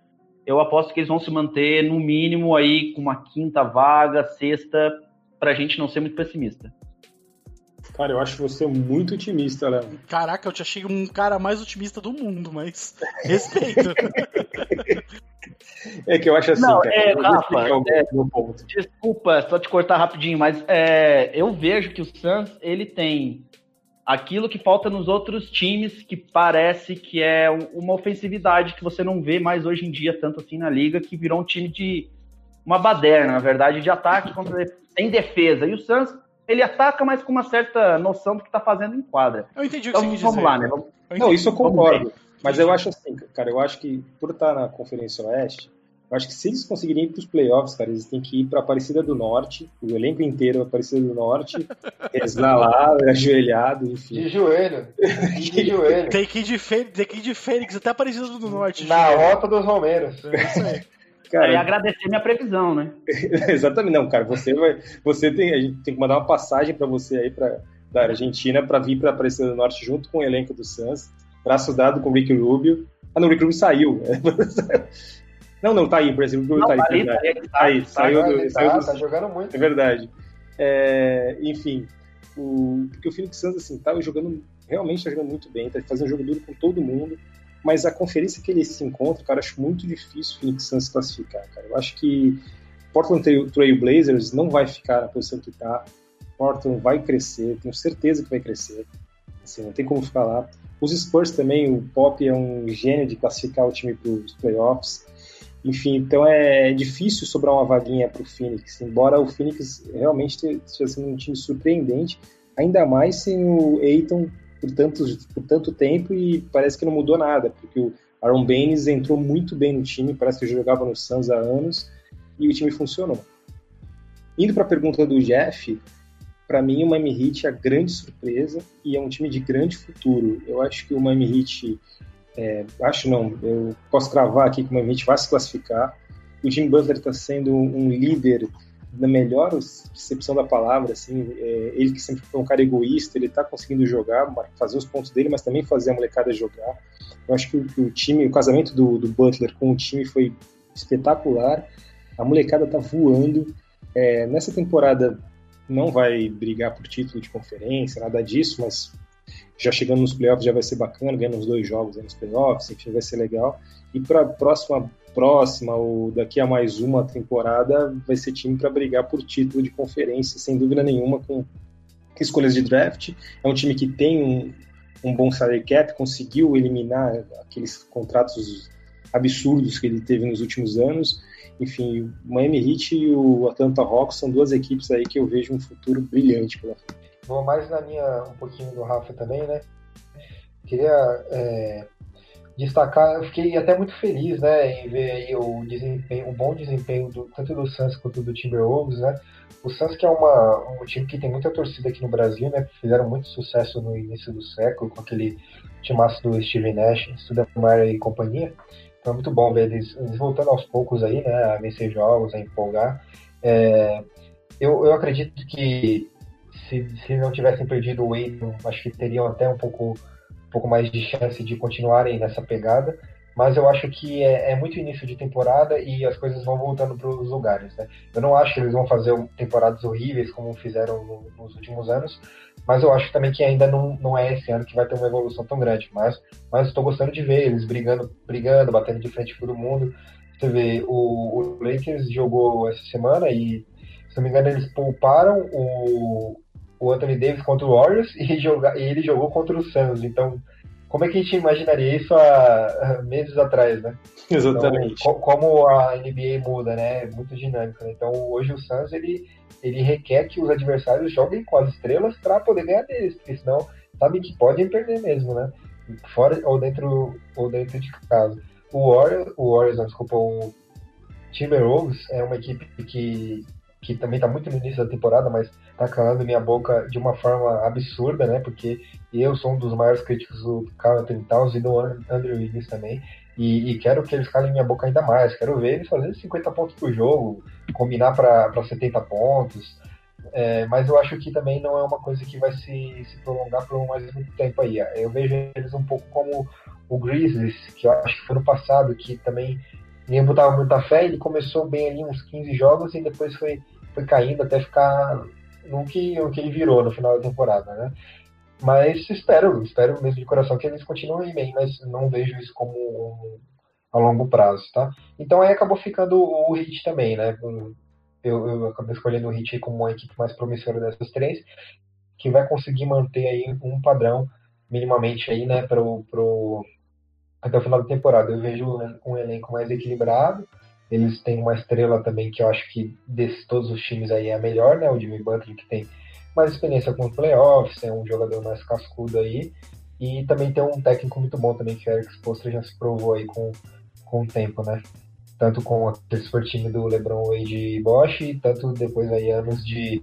Eu aposto que eles vão se manter no mínimo aí com uma quinta vaga, sexta, para a gente não ser muito pessimista. Cara, eu acho você muito otimista, Léo. Caraca, eu te achei um cara mais otimista do mundo, mas respeito. é que eu acho assim. Não, cara, é, Rafa, é, desculpa, só te cortar rapidinho, mas é, eu vejo que o Suns ele tem aquilo que falta nos outros times, que parece que é uma ofensividade que você não vê mais hoje em dia tanto assim na liga, que virou um time de uma baderna, na verdade, de ataque contra sem defesa. E o Suns ele ataca, mas com uma certa noção do que está fazendo em quadra. Eu entendi o que então, você vamos dizer. lá, né? Vamos... Não, isso eu concordo. Mas eu acho assim, cara, eu acho que por estar na Conferência Oeste, eu acho que se eles conseguirem ir para os playoffs, cara, eles têm que ir para Aparecida do Norte, o elenco inteiro Aparecida do Norte, rezar lá, ajoelhado, enfim. De joelho. De joelho. Tem que ir de, Fê... tem que ir de Fênix até Aparecida do Norte. Na rota dos Romeiros. É isso aí. Cara, e agradecer minha previsão, né? Exatamente, não, cara. Você vai, você tem, a gente tem que mandar uma passagem para você aí para da Argentina para vir para Aparecida do Norte junto com o elenco do Suns, braço dado com o Rick Rubio. Ah, não, o Rick Rubio saiu. Não, não, tá aí, Brasil não, tá, tá, aí, tá, aí, tá, aí, tá, saiu, tá, do, saiu tá, do, tá jogando muito. É verdade. É, enfim, o, porque o Phoenix Suns assim tá jogando realmente tá jogando muito bem, tá fazendo um jogo duro com todo mundo mas a conferência que ele se encontra, cara, acho muito difícil o Phoenix Suns classificar, cara. Eu acho que Portland Trail Blazers não vai ficar na posição que está. Portland vai crescer, tenho certeza que vai crescer. Assim, não tem como ficar lá. Os Spurs também, o Pop é um gênio de classificar o time para os playoffs. Enfim, então é difícil sobrar uma vaguinha para o Phoenix, embora o Phoenix realmente esteja sendo um time surpreendente, ainda mais sem o Aiton por tanto, por tanto tempo e parece que não mudou nada, porque o Aaron Baines entrou muito bem no time, parece que jogava no Suns há anos e o time funcionou. Indo para a pergunta do Jeff, para mim o Miami Heat é a grande surpresa e é um time de grande futuro. Eu acho que o Miami Heat, é, acho não, eu posso cravar aqui que o Miami vai se classificar. O Jim Butler está sendo um líder na melhor percepção da palavra, assim, é, ele que sempre foi um cara egoísta, ele está conseguindo jogar, fazer os pontos dele, mas também fazer a molecada jogar. Eu acho que o, o time, o casamento do, do, Butler com o time foi espetacular. A molecada tá voando. É, nessa temporada não vai brigar por título de conferência, nada disso, mas já chegando nos playoffs já vai ser bacana, ganhando os dois jogos nos playoffs, enfim, vai ser legal. E para próxima próxima ou daqui a mais uma temporada vai ser time para brigar por título de conferência, sem dúvida nenhuma, com escolhas de draft. É um time que tem um, um bom salary cap, conseguiu eliminar aqueles contratos absurdos que ele teve nos últimos anos. Enfim, o Miami Heat e o Atlanta Hawks são duas equipes aí que eu vejo um futuro brilhante pela frente. Vou mais na minha, um pouquinho do Rafa também, né? Queria é, destacar, eu fiquei até muito feliz, né, em ver aí o desempenho, o bom desempenho do, tanto do Suns quanto do Timberwolves, né. O Suns que é uma, um time que tem muita torcida aqui no Brasil, né, fizeram muito sucesso no início do século com aquele timaço do Steven Nash, Studemar e companhia. Então é muito bom ver eles, eles, voltando aos poucos aí, né, a vencer jogos, a empolgar. É, eu, eu acredito que se, se não tivessem perdido o Aiton, acho que teriam até um pouco pouco mais de chance de continuarem nessa pegada. mas eu acho que é, é, muito início de temporada e as coisas vão voltando para os lugares. Né? Eu não acho que eles vão fazer temporadas horríveis como fizeram no, nos últimos anos, mas eu acho também que ainda não, não é esse ano que vai ter uma evolução tão grande. Mas estou gostando de ver eles brigando, brigando, batendo de frente com todo mundo. Você vê, o, o Lakers jogou essa semana e, se não me engano, eles pouparam o, o Anthony Davis contra o Warriors e, joga, e ele jogou contra o Suns. Então, como é que a gente imaginaria isso há meses atrás, né? Exatamente. Então, como a NBA muda, né? É muito dinâmica. Né? Então, hoje o Suns, ele, ele requer que os adversários joguem com as estrelas para poder ganhar deles, porque senão sabe que podem perder mesmo, né? Fora ou dentro, ou dentro de casa. O Warriors, o Warriors não, desculpa, o Timberwolves é uma equipe que que também está muito no início da temporada, mas está calando minha boca de uma forma absurda, né? Porque eu sou um dos maiores críticos do Carl Towns e do Andrew Wiggins também. E, e, quero que eles calem minha boca ainda mais. Quero ver eles fazendo 50 pontos por jogo, combinar para 70 pontos. É, mas eu acho que também não é uma coisa que vai se, se prolongar por mais muito tempo aí. Eu vejo eles um pouco como o Grizzlies, que eu acho que foi no passado, que também ninguém botava muita fé. Ele começou bem ali uns 15 jogos e depois foi foi caindo até ficar no que, no que ele virou no final da temporada, né? Mas espero, espero mesmo de coração que eles continuem bem, mas não vejo isso como um, a longo prazo, tá? Então aí acabou ficando o Hit também, né? Eu, eu acabei escolhendo o Hit como uma equipe mais promissora dessas três, que vai conseguir manter aí um padrão minimamente aí, né, pro, pro, até o final da temporada. Eu vejo um elenco mais equilibrado, eles têm uma estrela também que eu acho que desses todos os times aí é a melhor, né? O Jimmy Butler que tem mais experiência com os playoffs, é um jogador mais cascudo aí. E também tem um técnico muito bom também, que o Eric Spoelstra já se provou aí com, com o tempo, né? Tanto com aquele super time do LeBron Wade e Bosch, tanto depois aí anos de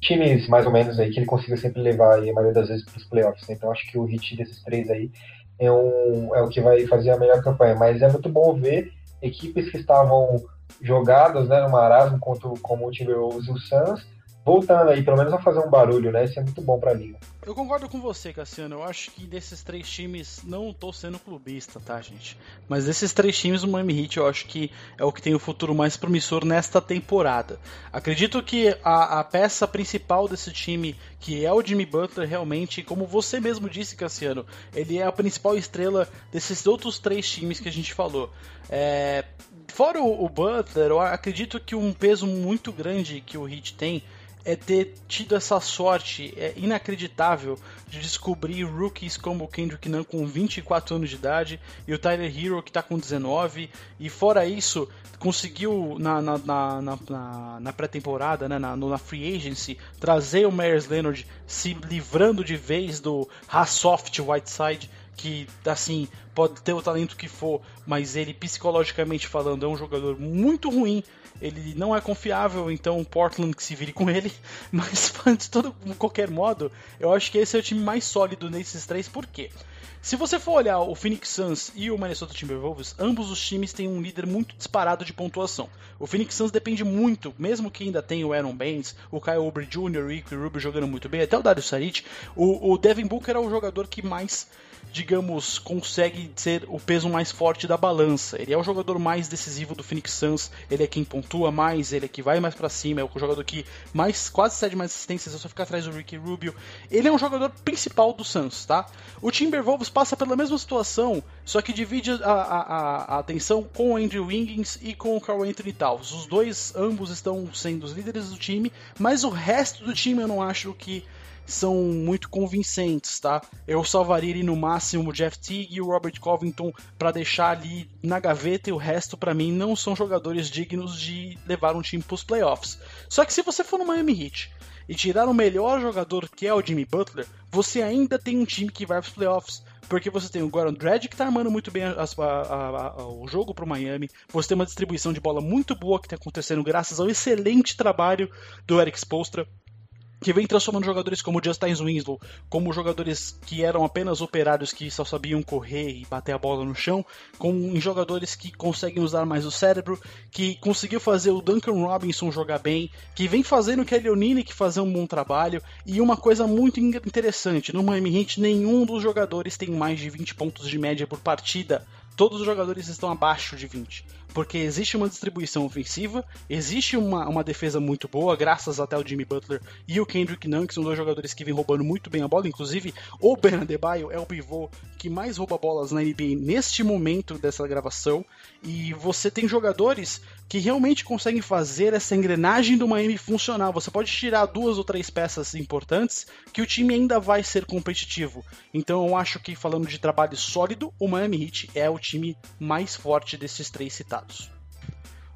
times mais ou menos aí que ele consiga sempre levar aí, a maioria das vezes para os playoffs. Né? Então acho que o hit desses três aí é, um, é o que vai fazer a melhor campanha. Mas é muito bom ver equipes que estavam jogadas né, no marasmo contra, como o Timberwolves e o Suns, voltando aí, pelo menos a fazer um barulho, né? Isso é muito bom pra liga. Eu concordo com você, Cassiano. Eu acho que desses três times, não tô sendo clubista, tá, gente? Mas desses três times, o Miami Heat eu acho que é o que tem o futuro mais promissor nesta temporada. Acredito que a, a peça principal desse time, que é o Jimmy Butler, realmente, como você mesmo disse, Cassiano, ele é a principal estrela desses outros três times que a gente falou. É, fora o, o Butler, eu acredito que um peso muito grande que o Heat tem é ter tido essa sorte é inacreditável de descobrir rookies como o Kendrick Nunn com 24 anos de idade e o Tyler Hero que está com 19 e fora isso conseguiu na, na, na, na, na pré-temporada, né, na, na free agency, trazer o Myers Leonard se livrando de vez do Hassoft Whiteside que assim pode ter o talento que for, mas ele psicologicamente falando é um jogador muito ruim ele não é confiável, então Portland que se vire com ele. Mas de todo qualquer modo, eu acho que esse é o time mais sólido nesses três, por quê? Se você for olhar o Phoenix Suns e o Minnesota Timberwolves, ambos os times têm um líder muito disparado de pontuação. O Phoenix Suns depende muito, mesmo que ainda tenha o Aaron Baines, o Kyle Oubre Jr., o Ricky Rubio jogando muito bem, até o Dario Saric, o, o Devin Booker é o jogador que mais digamos, consegue ser o peso mais forte da balança. Ele é o jogador mais decisivo do Phoenix Suns, ele é quem pontua mais, ele é que vai mais para cima, é o jogador que mais quase cede mais assistências, é só ficar atrás do Ricky Rubio. Ele é um jogador principal do Suns, tá? O Timberwolves passa pela mesma situação, só que divide a, a, a, atenção com o Andrew Wiggins e com o Carl Anthony Towns. Os dois, ambos estão sendo os líderes do time, mas o resto do time eu não acho que são muito convincentes, tá? Eu salvaria ali no máximo o Jeff Teague e o Robert Covington para deixar ali na gaveta e o resto para mim não são jogadores dignos de levar um time para os playoffs. Só que se você for no Miami Heat e tirar o melhor jogador que é o Jimmy Butler, você ainda tem um time que vai para os playoffs. Porque você tem o Goran Dredd que tá armando muito bem a, a, a, o jogo pro Miami. Você tem uma distribuição de bola muito boa que tá acontecendo graças ao excelente trabalho do Eric Spolstra que vem transformando jogadores como Justin Winslow, como jogadores que eram apenas operários que só sabiam correr e bater a bola no chão, com em jogadores que conseguem usar mais o cérebro, que conseguiu fazer o Duncan Robinson jogar bem, que vem fazendo o Kelly Olynyk fazer um bom trabalho, e uma coisa muito interessante, no Miami Heat nenhum dos jogadores tem mais de 20 pontos de média por partida. Todos os jogadores estão abaixo de 20 porque existe uma distribuição ofensiva, existe uma, uma defesa muito boa, graças até ao Jimmy Butler e o Kendrick Nunn, que são dois jogadores que vêm roubando muito bem a bola, inclusive o Ben Adebayo é o pivô que mais rouba bolas na NBA neste momento dessa gravação, e você tem jogadores que realmente conseguem fazer essa engrenagem do Miami funcionar. Você pode tirar duas ou três peças importantes que o time ainda vai ser competitivo. Então eu acho que falando de trabalho sólido, o Miami Heat é o time mais forte desses três citados.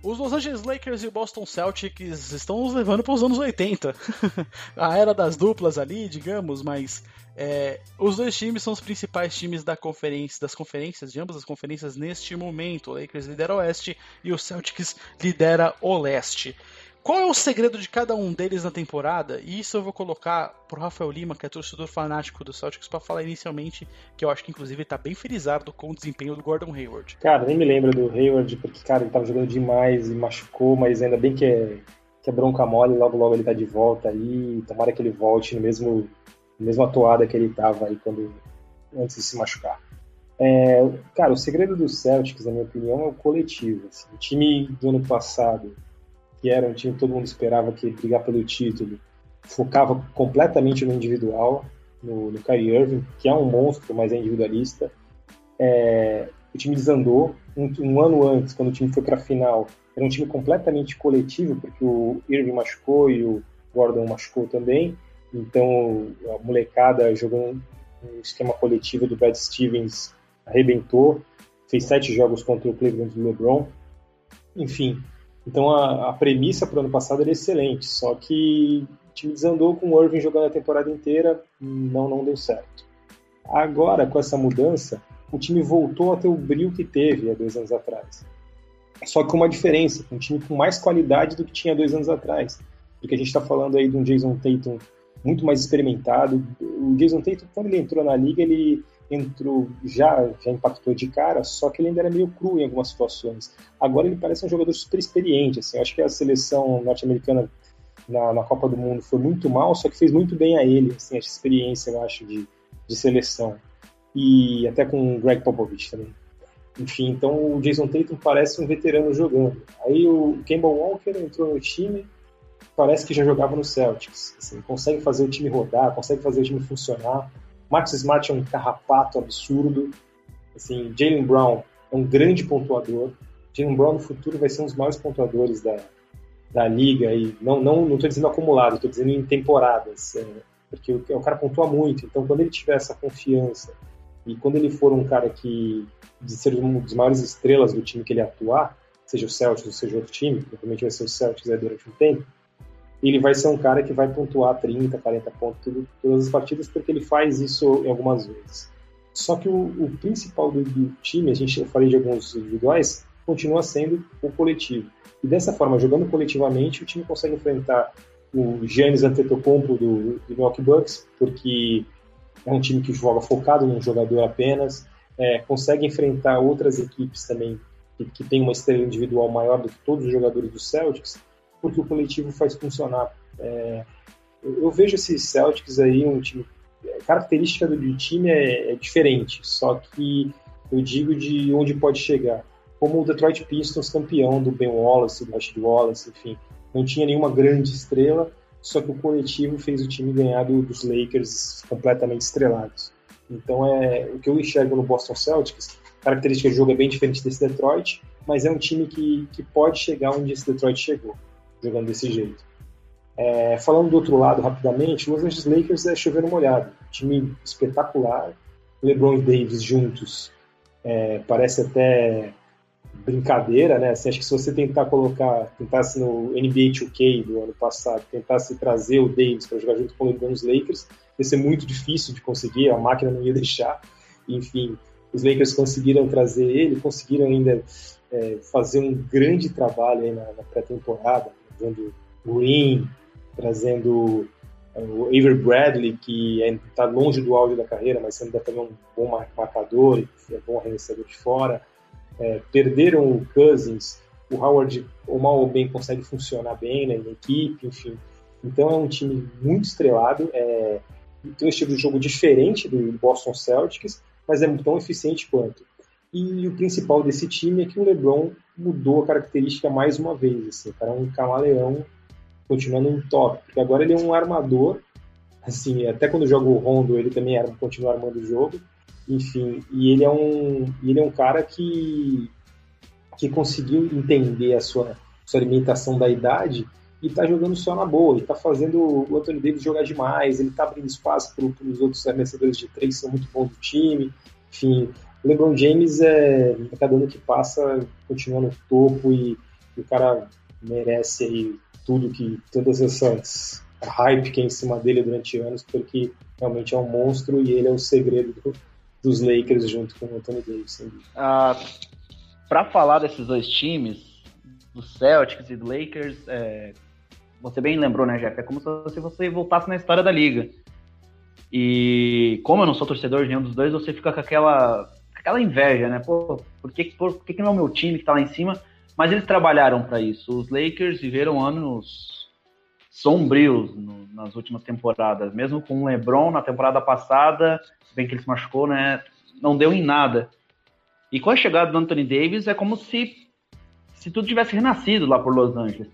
Os Los Angeles Lakers e o Boston Celtics estão nos levando para os anos 80. a era das duplas ali, digamos, mas é, os dois times são os principais times da conferência, das conferências, de ambas as conferências neste momento. O Lakers lidera o Oeste e o Celtics lidera o Leste. Qual é o segredo de cada um deles na temporada? E isso eu vou colocar pro Rafael Lima, que é torcedor fanático do Celtics, para falar inicialmente, que eu acho que inclusive tá bem felizardo com o desempenho do Gordon Hayward. Cara, nem me lembro do Hayward, porque, cara, ele tava jogando demais e machucou, mas ainda bem que é, que é bronca mole, logo logo ele tá de volta aí, tomara que ele volte no mesmo, na mesma toada que ele tava aí quando, antes de se machucar. É, cara, o segredo do Celtics, na minha opinião, é o coletivo. Assim. O time do ano passado que era um time que todo mundo esperava que brigar pelo título, focava completamente no individual, no, no Kyrie Irving, que é um monstro, mas é individualista. É, o time desandou. Um, um, ano antes, quando o time foi para a final, era um time completamente coletivo, porque o Irving machucou e o Gordon machucou também. Então, a molecada jogou um, um esquema coletivo do Brad Stevens, arrebentou, fez sete jogos contra o Cleveland do LeBron. Enfim, então a, a premissa para o ano passado era excelente, só que o time desandou com o Irving jogando a temporada inteira, não, não deu certo. Agora, com essa mudança, o time voltou a ter o brilho que teve há dois anos atrás. Só que com uma diferença, um time com mais qualidade do que tinha dois anos atrás. Porque a gente está falando aí de um Jason Tatum muito mais experimentado. O Jason Tatum, quando ele entrou na liga, ele entrou, já, já impactou de cara, só que ele ainda era meio cru em algumas situações. Agora ele parece um jogador super experiente, assim, eu acho que a seleção norte-americana na, na, Copa do Mundo foi muito mal, só que fez muito bem a ele, assim, essa experiência, eu acho, de, de seleção. E até com o Greg Popovich também. Enfim, então o Jason Tatum parece um veterano jogando. Aí o Kemba Walker entrou no time, parece que já jogava no Celtics. Assim, consegue fazer o time rodar, consegue fazer o time funcionar. Max Smart é um carrapato absurdo. Assim, Jalen Brown é um grande pontuador. Jalen Brown no futuro vai ser um dos maiores pontuadores da, da liga e não não não estou dizendo acumulado, estou dizendo em temporadas, é, porque o, o, cara pontua muito. Então, quando ele tiver essa confiança e quando ele for um cara que de ser um dos maiores estrelas do time que ele atuar, seja o Celtics ou seja outro time, provavelmente vai ser o Celtics aí durante um tempo, ele vai ser um cara que vai pontuar 30, 40 pontos tudo, todas as partidas, porque ele faz isso em algumas vezes. Só que o, o principal do, do, time, a gente eu falei de alguns individuais, continua sendo o coletivo. E dessa forma, jogando coletivamente, o time consegue enfrentar o Giannis Antetokounmpo do, do Milwaukee Bucks, porque é um time que joga focado num jogador apenas, é, consegue enfrentar outras equipes também que, que tem uma estrela individual maior do que todos os jogadores do Celtics, porque o coletivo faz funcionar. É, eu, eu, vejo esses Celtics aí, um time. A característica do time é, é, diferente, só que eu digo de onde pode chegar. Como o Detroit Pistons, campeão do Ben Wallace, do Ashley Wallace, enfim, não tinha nenhuma grande estrela, só que o coletivo fez o time ganhar do, dos Lakers completamente estrelados. Então é o que eu enxergo no Boston Celtics. Característica do jogo é bem diferente desse Detroit, mas é um time que, que pode chegar onde esse Detroit chegou jogando desse jeito. É, falando do outro lado, rapidamente, Los Angeles Lakers é chover molhado. Time espetacular. LeBron e Davis juntos é, parece até brincadeira, né? Assim, acho que se você tentar colocar, tentasse no NBA 2K do ano passado, tentasse trazer o Davis para jogar junto com o LeBron nos Lakers, ia ser muito difícil de conseguir, a máquina não ia deixar. Enfim, os Lakers conseguiram trazer ele, conseguiram ainda é, fazer um grande trabalho na, na pré-temporada, trazendo Green, trazendo é, o Avery Bradley, que está longe do auge da carreira, mas ainda também é um bom marcador e é bom arremessador de fora. É, perderam o Cousins, o Howard, ou mal ou bem, consegue funcionar bem né, na equipe, enfim. Então é um time muito estrelado, é, tem um estilo de jogo diferente do Boston Celtics, mas é tão eficiente quanto. E o principal desse time é que o LeBron mudou a característica mais uma vez. Assim, o cara é um camaleão continuando um top, porque agora ele é um armador. Assim, até quando joga o Rondo, ele também era, continua armando o jogo. Enfim, e ele é um, ele é um cara que, que conseguiu entender a sua, sua limitação da idade e tá jogando só na boa, e tá fazendo o Anthony Davis jogar demais, ele tá abrindo espaço para os outros arremessadores de três que são muito bons do time. Enfim, LeBron James, é, cada ano que passa, continua no topo e, e o cara merece aí tudo que, todas essas hype que é em cima dele durante anos, porque realmente é um monstro e ele é o segredo do, dos Lakers junto com o Anthony Davis. Ah, Para falar desses dois times, do Celtics e do Lakers, é, você bem lembrou, né, Jeff? É como se você voltasse na história da liga. E como eu não sou torcedor de nenhum dos dois, você fica com aquela aquela inveja, né? Pô, por que, por, por que, que não é o meu time que tá lá em cima? Mas eles trabalharam para isso. Os Lakers viveram anos sombrios no, nas últimas temporadas. Mesmo com o LeBron na temporada passada, bem que ele se machucou, né? Não deu em nada. E com a chegada do Anthony Davis, é como se, se tudo tivesse renascido lá por Los Angeles.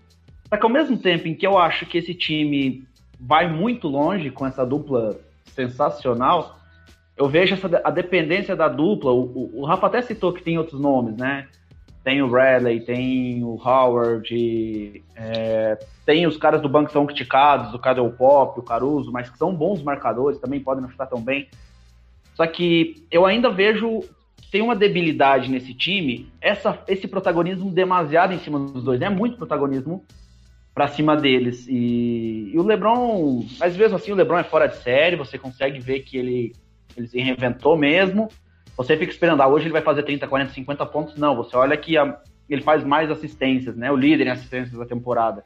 Só que ao mesmo tempo em que eu acho que esse time vai muito longe com essa dupla sensacional, eu vejo essa, a dependência da dupla. O, o, o, Rafa até citou que tem outros nomes, né? Tem o Bradley, tem o Howard, é, tem os caras do banco que são criticados, o Cadel Pop, o Caruso, mas que são bons marcadores, também podem não chutar tão bem. Só que eu ainda vejo tem uma debilidade nesse time, essa, esse protagonismo demasiado em cima dos dois, é muito protagonismo para cima deles. E, e, o LeBron, mas mesmo assim, o LeBron é fora de série, você consegue ver que ele ele se reinventou mesmo. Você fica esperando, ah, hoje ele vai fazer 30, 40, 50 pontos. Não, você olha que a, ele faz mais assistências, né? O líder em assistências da temporada.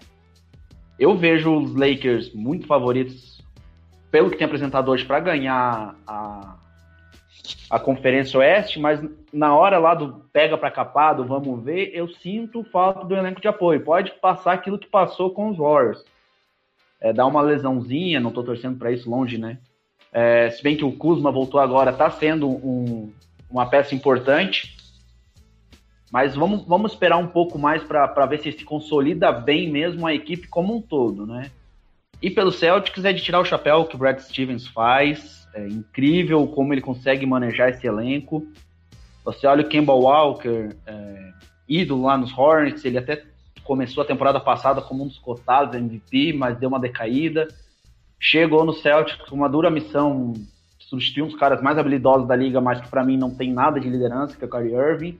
Eu vejo os Lakers muito favoritos, pelo que tem apresentado hoje, para ganhar a, a Conferência Oeste, mas na hora lá do pega para capado, vamos ver, eu sinto falta do elenco de apoio. Pode passar aquilo que passou com os Warriors. É, dar uma lesãozinha, não estou torcendo para isso longe, né? É, se bem que o Kuzma voltou agora, está sendo um, uma peça importante. Mas vamos, vamos esperar um pouco mais para ver se se consolida bem mesmo a equipe como um todo, né? E pelo Celtics é de tirar o chapéu que o Brad Stevens faz. É incrível como ele consegue manejar esse elenco. Você olha o Kemba Walker, é, ídolo lá nos Hornets, ele até começou a temporada passada como um dos cotados MVP, mas deu uma decaída chegou no Celtic com uma dura missão de substituir um dos caras mais habilidosos da liga, mas que para mim não tem nada de liderança, que é o Kyrie Irving.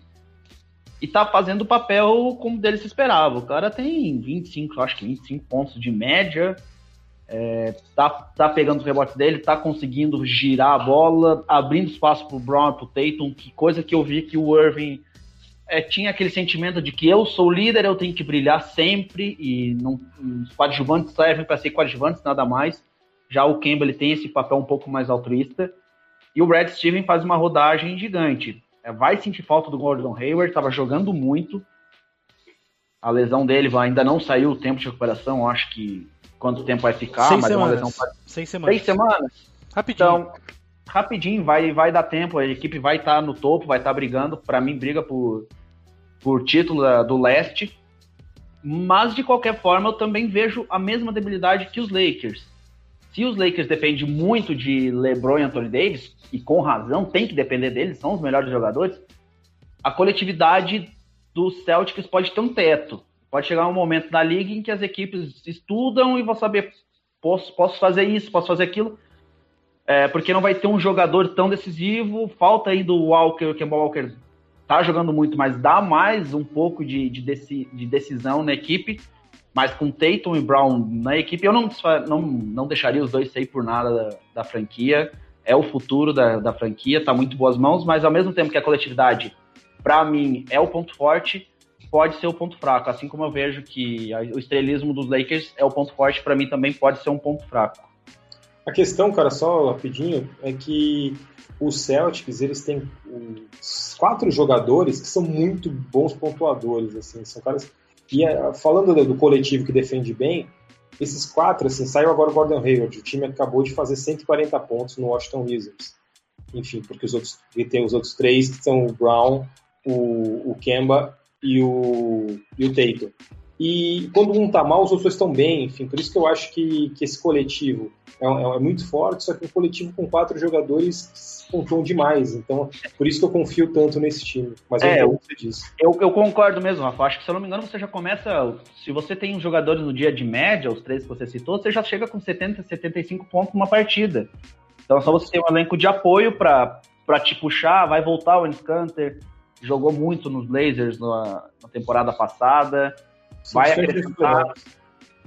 E tá fazendo o papel como dele se esperava. O cara tem 25, acho que 25 pontos de média. É, tá, tá pegando os rebotes dele, tá conseguindo girar a bola, abrindo espaço pro Brown e pro Tatum, que coisa que eu vi que o Irving é, tinha aquele sentimento de que eu sou líder, eu tenho que brilhar sempre, e não, os coadjuvantes servem para ser coadjuvantes, nada mais. Já o Kemba ele tem esse papel um pouco mais altruísta. E o Brad Steven faz uma rodagem gigante. É, vai sentir falta do Gordon Hayward, estava jogando muito. A lesão dele ainda não saiu o tempo de recuperação, acho que quanto tempo vai ficar, Seis mas semanas. é uma lesão. Seis semanas. Seis semanas? Rapidinho. Então, rapidinho, vai, vai dar tempo, a equipe vai estar tá no topo, vai estar tá brigando. Para mim, briga por, por título do leste. Mas, de qualquer forma, eu também vejo a mesma debilidade que os Lakers se os Lakers dependem muito de LeBron e Anthony Davis, e com razão, tem que depender deles, são os melhores jogadores, a coletividade dos Celtics pode ter um teto. Pode chegar um momento na liga em que as equipes estudam e vão saber, posso, posso fazer isso, posso fazer aquilo, é, porque não vai ter um jogador tão decisivo, falta aí do Walker, o Kemba Walker tá jogando muito, mas dá mais um pouco de, de, de decisão na equipe, mas com Tatum e Brown na equipe, eu não, não, não deixaria os dois sair por nada da, da franquia. É o futuro da, da franquia, tá muito boas mãos, mas ao mesmo tempo que a coletividade, para mim, é o ponto forte, pode ser o ponto fraco. Assim como eu vejo que o estrelismo dos Lakers é o ponto forte, para mim também pode ser um ponto fraco. A questão, cara, só rapidinho, é que os Celtics, eles têm quatro jogadores que são muito bons pontuadores, assim, são caras e eh, falando do coletivo que defende bem, esses quatro, assim, saiu agora o Gordon Hayward, o time acabou de fazer 140 pontos no Washington Wizards. enfim, porque os outros, tem os outros três, que são o Brown, o, o Kemba e o, e o Tatum. E quando um tá mal, os outros estão bem, enfim, por isso que eu acho que, que esse coletivo é, é, é muito forte, só que um coletivo com quatro jogadores pontuam demais, então por isso que eu confio tanto nesse time. Mas é, eu, eu, eu concordo mesmo, Rafa. Acho que se eu não me engano, você já começa. Se você tem jogadores no dia de média, os três que você citou, você já chega com 70, 75 pontos numa partida. Então é só você ter um elenco de apoio para te puxar, vai voltar o Encanter, jogou muito nos Blazers na, na temporada passada. Vai acrescentar.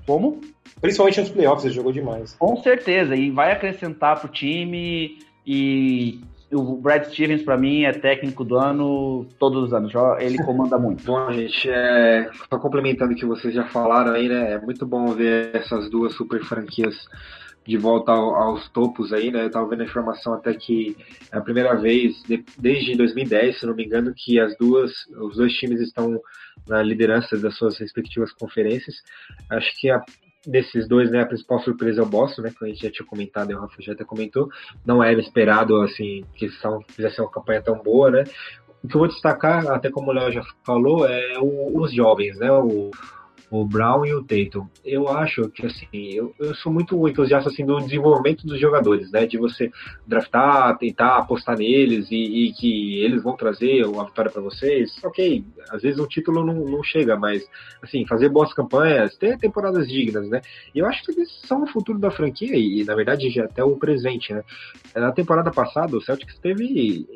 Como? Principalmente nos playoffs, ele jogou demais. Com certeza, e vai acrescentar pro time. E o Brad Stevens, para mim, é técnico do ano todos os anos. Ele comanda muito. bom, gente, é, só complementando o que vocês já falaram aí, né? É muito bom ver essas duas super franquias de volta ao, aos topos aí, né? Eu tava vendo a informação até que é a primeira vez de, desde 2010, se não me engano, que as duas, os dois times estão na liderança das suas respectivas conferências. Acho que a, desses dois, né, a principal surpresa é o Boston, né, que a gente já tinha comentado, o Rafa já até comentou. Não era esperado assim que são, fizessem uma campanha tão boa, né? O que eu vou destacar, até como o Léo já falou, é o, os jovens, né? O, o Brown e o Tatum. Eu acho que assim, eu, eu sou muito entusiasta assim do desenvolvimento dos jogadores, né? De você draftar, tentar apostar neles e, e que eles vão trazer uma vitória para vocês. Ok, às vezes o título não, não chega, mas assim, fazer boas campanhas, ter temporadas dignas, né? E eu acho que eles são o futuro da franquia e, na verdade já até o presente, né? Na temporada passada o Celtics teve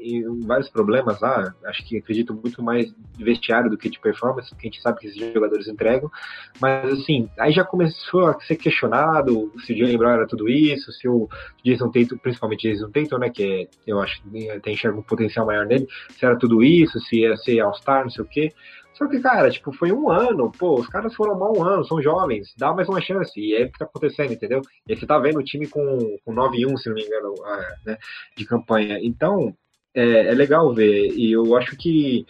vários problemas lá, acho que acredito muito mais vestiário do que de performance, porque a gente sabe que esses jogadores entregam. Mas assim, aí já começou a ser questionado se o Jalen Brown era tudo isso, se o Jason Tatum, principalmente Jason Tatum, né, que é, eu acho que tem enxerga um potencial maior nele, se era tudo isso, se ia ser All-Star, não sei o quê. Só que, cara, tipo, foi um ano, pô, os caras foram mal um ano, são jovens, dá mais uma chance, e é o que tá acontecendo, entendeu? E você tá vendo o time com, com 9-1, se não me engano, né, de campanha. Então, é, é legal ver, e eu acho que,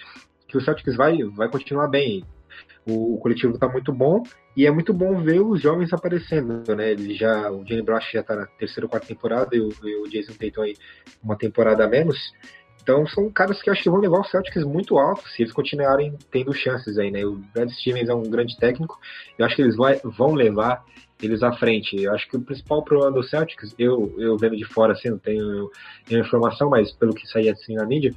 que o Celtics vai, vai continuar bem. O, coletivo está muito bom e é muito bom ver os jovens aparecendo, né? Ele já, o Jalen Brown já está na terceira ou quarta temporada e o, e o Jason Tatum aí uma temporada a menos. Então são caras que acho que vão levar o Celtics muito alto se eles continuarem tendo chances aí, né? O Brad Stevens é um grande técnico, eu acho que eles vai, vão levar eles à frente. Eu acho que o principal problema do Celtics, eu, eu vendo de fora assim, não tenho, tenho informação, mas pelo que saía assim na mídia,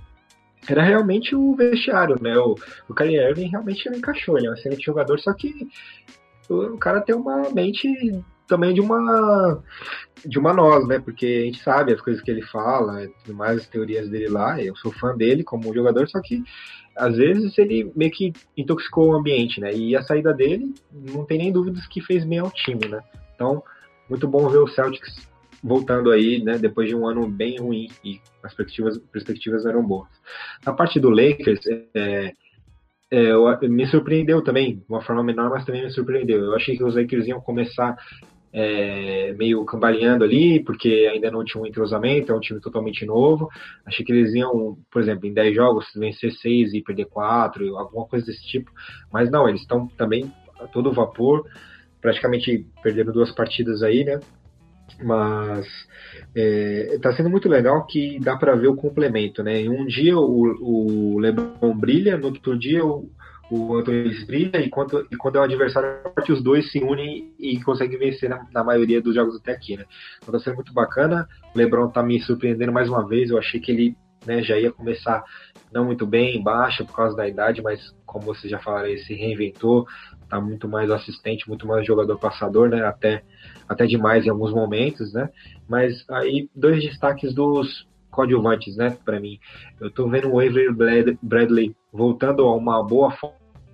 era realmente o vestiário, né? O, o Kyrie Irving realmente encaixou, ele é um excelente jogador, só que o, cara tem uma mente também de uma de uma nós, né? Porque a gente sabe as coisas que ele fala, tudo mais as teorias dele lá. Eu sou fã dele como jogador, só que às vezes ele meio que intoxicou o ambiente, né? E a saída dele, não tem nem dúvidas que fez bem ao time, né? Então, muito bom ver o Celtics voltando aí, né, depois de um ano bem ruim e as perspectivas, perspectivas eram boas. Na parte do Lakers, é, é, me surpreendeu também, de uma forma menor, mas também me surpreendeu. Eu achei que os Lakers iam começar é, meio cambaleando ali, porque ainda não tinha um entrosamento, é um time totalmente novo. Achei que eles iam, por exemplo, em 10 jogos, vencer 6 e perder 4, alguma coisa desse tipo. Mas não, eles estão também a todo vapor, praticamente perderam duas partidas aí, né? Mas está é, sendo muito legal que dá para ver o complemento, né? um dia o, o LeBron brilha, no outro dia o, o Anthony brilha e quando, e quando é um adversário forte, os dois se unem e conseguem vencer na, na, maioria dos jogos até aqui, né? Então tá sendo muito bacana. O LeBron tá me surpreendendo mais uma vez. Eu achei que ele né, já ia começar não muito bem, baixa por causa da idade, mas como vocês já falaram, ele se reinventou, tá muito mais assistente, muito mais jogador passador, né? Até até demais em alguns momentos, né? Mas aí, dois destaques dos coadjuvantes, né, para mim. Eu tô vendo o Avery Bradley voltando a uma boa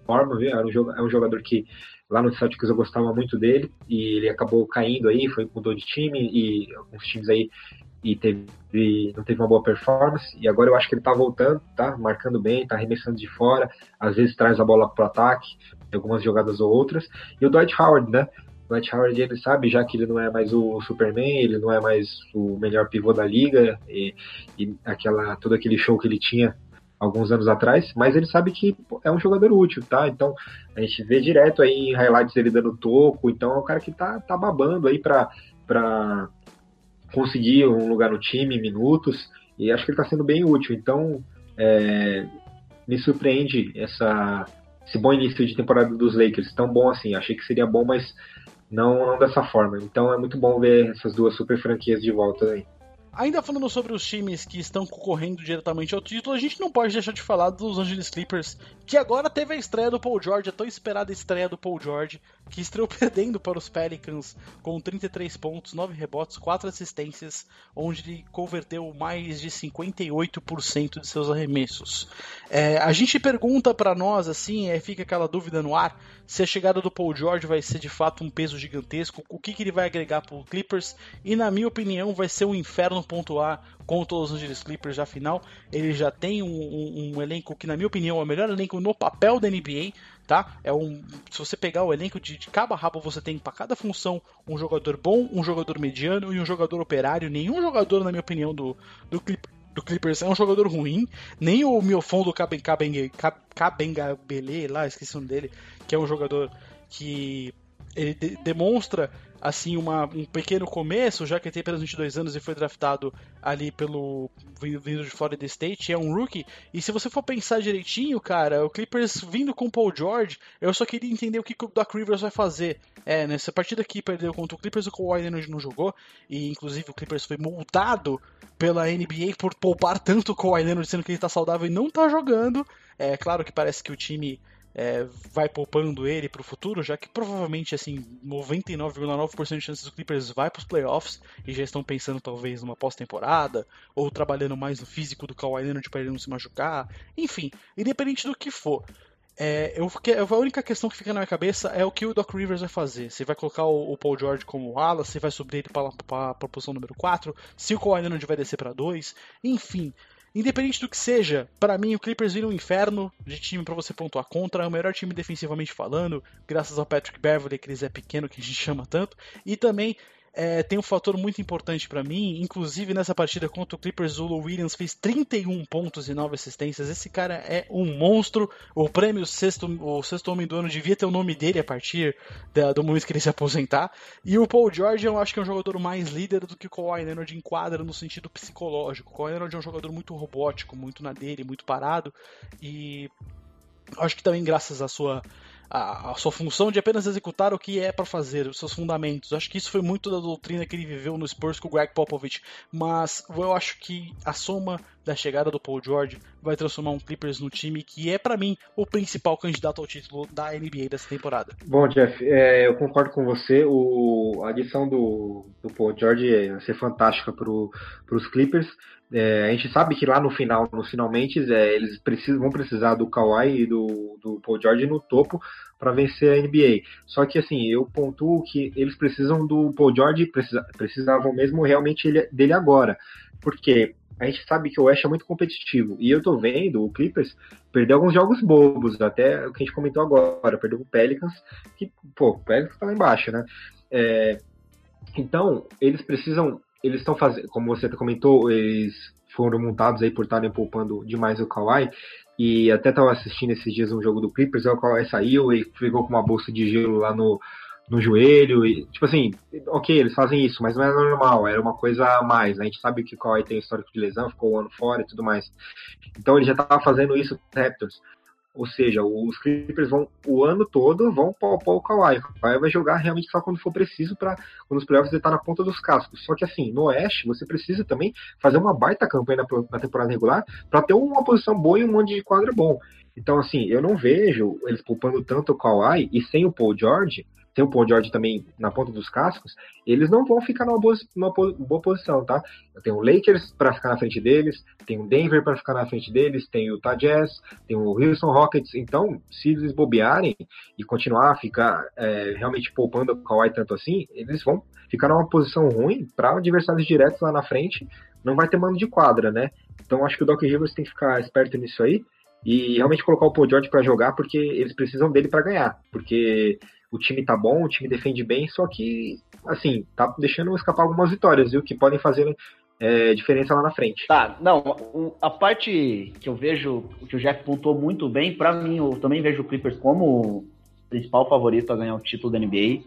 forma, viu? É um jogador que lá no Celtics eu gostava muito dele e ele acabou caindo aí, foi mudou de time e alguns times aí e teve não teve uma boa performance e agora eu acho que ele tá voltando, tá marcando bem, tá arremessando de fora, às vezes traz a bola pro ataque, algumas jogadas ou outras. E o Dwight Howard, né? Dwight Howard ele sabe já que ele não é mais o Superman, ele não é mais o melhor pivô da liga e, e aquela todo aquele show que ele tinha alguns anos atrás, mas ele sabe que é um jogador útil, tá? Então a gente vê direto aí em highlights ele dando toco, então é um cara que tá, tá babando aí para para conseguir um lugar no time, minutos, e acho que ele está sendo bem útil. Então, é, me surpreende essa, esse bom início de temporada dos Lakers, tão bom assim. Achei que seria bom, mas não, não dessa forma. Então é muito bom ver essas duas super franquias de volta aí. Ainda falando sobre os times que estão concorrendo diretamente ao título, a gente não pode deixar de falar dos Angeles Clippers, que agora teve a estreia do Paul George, a tão esperada estreia do Paul George, que estreou perdendo para os Pelicans com 33 pontos, 9 rebotes, 4 assistências, onde ele converteu mais de 58% de seus arremessos. É, a gente pergunta para nós, assim, é, fica aquela dúvida no ar, se a chegada do Paul George vai ser de fato um peso gigantesco, o que, que ele vai agregar para o Clippers, e na minha opinião vai ser um inferno pontuar contra os Angeles Clippers, afinal, ele já tem um, um, um elenco que, na minha opinião, é o melhor elenco no papel da NBA, tá? É um, se você pegar o elenco de, de cabo a rabo, você tem para cada função um jogador bom, um jogador mediano e um jogador operário. Nenhum jogador, na minha opinião, do, do, Clip, do Clippers é um jogador ruim. Nem o Miofon do Caben, Caben, Cabengabele, lá, esqueci o nome dele, que é um jogador que ele de, demonstra assim uma, um pequeno começo, já que ele tem apenas 22 anos e foi draftado ali pelo vindo de Florida State, é um rookie. E se você for pensar direitinho, cara, o Clippers vindo com o Paul George, eu só queria entender o que, o Doc Rivers vai fazer. É, nessa partida que perdeu contra o Clippers, o Kawhi Leonard não jogou, e inclusive o Clippers foi multado pela NBA por poupar tanto o Kawhi Leonard, sendo que ele está saudável e não está jogando. É claro que parece que o time é, vai poupando ele para o futuro, já que provavelmente assim 99,9% de chances do Clippers vai para os playoffs e já estão pensando talvez numa pós-temporada ou trabalhando mais no físico do Kawhi Leonard para ele não se machucar, enfim, independente do que for. É, eu, a única questão que fica na minha cabeça é o que o Doc Rivers vai fazer. Se vai colocar o, o Paul George como ala, se vai subir ele para a posição número 4, se o Kawhi Leonard vai descer para 2, enfim. Independente do que seja, para mim o Clippers vira um inferno de time para você pontuar contra. É o melhor time defensivamente falando, graças ao Patrick Beverly, que eles é pequeno, que a gente chama tanto. E também é, tem um fator muito importante para mim, inclusive nessa partida contra o Clippers, o Williams fez 31 pontos e 9 assistências. Esse cara é um monstro. O prêmio sexto, o sexto homem do ano devia ter o nome dele a partir da, do momento que ele se aposentar. E o Paul George eu acho que é um jogador mais líder do que o Kawhi Leonard enquadra no sentido psicológico. O Kawhi Leonard é um jogador muito robótico, muito na dele, muito parado. E acho que também graças à sua a, a, sua função de apenas executar o que é para fazer, os seus fundamentos. Acho que isso foi muito da doutrina que ele viveu no Spurs com o Greg Popovich, mas eu acho que a soma da chegada do Paul George vai transformar um Clippers no time que é para mim o principal candidato ao título da NBA dessa temporada. Bom, Jeff, é, eu concordo com você. O, a adição do, do Paul George vai ser fantástica para os Clippers. É, a gente sabe que lá no final, nos finalmente, é, eles precisam, vão precisar do Kawhi e do, do Paul George no topo para vencer a NBA. Só que assim, eu pontuo que eles precisam do Paul George, precisa, precisavam mesmo realmente ele, dele agora. Porque a gente sabe que o West é muito competitivo. E eu tô vendo o Clippers perder alguns jogos bobos, até o que a gente comentou agora, perdeu o Pelicans, que, pô, o Pelicans tá lá embaixo, né? É, então, eles precisam eles estão fazendo, como você comentou, eles foram montados aí por estarem poupando demais o Kawhi. E até estava assistindo esses dias um jogo do Clippers, o Kawhi saiu e ficou com uma bolsa de gelo lá no, no joelho. E, tipo assim, ok, eles fazem isso, mas não é normal, era uma coisa a mais. Né? A gente sabe que o Kawhi tem histórico de lesão, ficou um ano fora e tudo mais. Então ele já estava fazendo isso com Raptors. Ou seja, os Clippers vão o ano todo vão poupar o Kawhi. O Kawhi vai jogar realmente só quando for preciso para quando os playoffs estar na ponta dos cascos. Só que assim, no Oeste, você precisa também fazer uma baita campanha na, na temporada regular para ter uma posição boa e um monte de quadro bom. Então, assim, eu não vejo eles poupando tanto o Kawhi e sem o Paul George tem o Paul George também na ponta dos cascos, eles não vão ficar numa boa, numa boa posição, tá? Tem o Lakers para ficar na frente deles, tem o Denver para ficar na frente deles, tem o Utah Jazz, tem o Houston Rockets. Então, se eles bobearem e continuar a ficar é, realmente poupando o Kawhi tanto assim, eles vão ficar numa posição ruim para adversários diretos lá na frente, não vai ter mano de quadra, né? Então, acho que o Doc Rivers tem que ficar esperto nisso aí e realmente colocar o Paul George para jogar porque eles precisam dele para ganhar, porque o time tá bom, o time defende bem, só que, assim, tá deixando escapar algumas vitórias, viu? Que podem fazer é, diferença lá na frente. Tá, não, a parte que eu vejo, que o Jeff pontuou muito bem, para mim, eu também vejo o Clippers como o principal favorito a ganhar o título da NBA.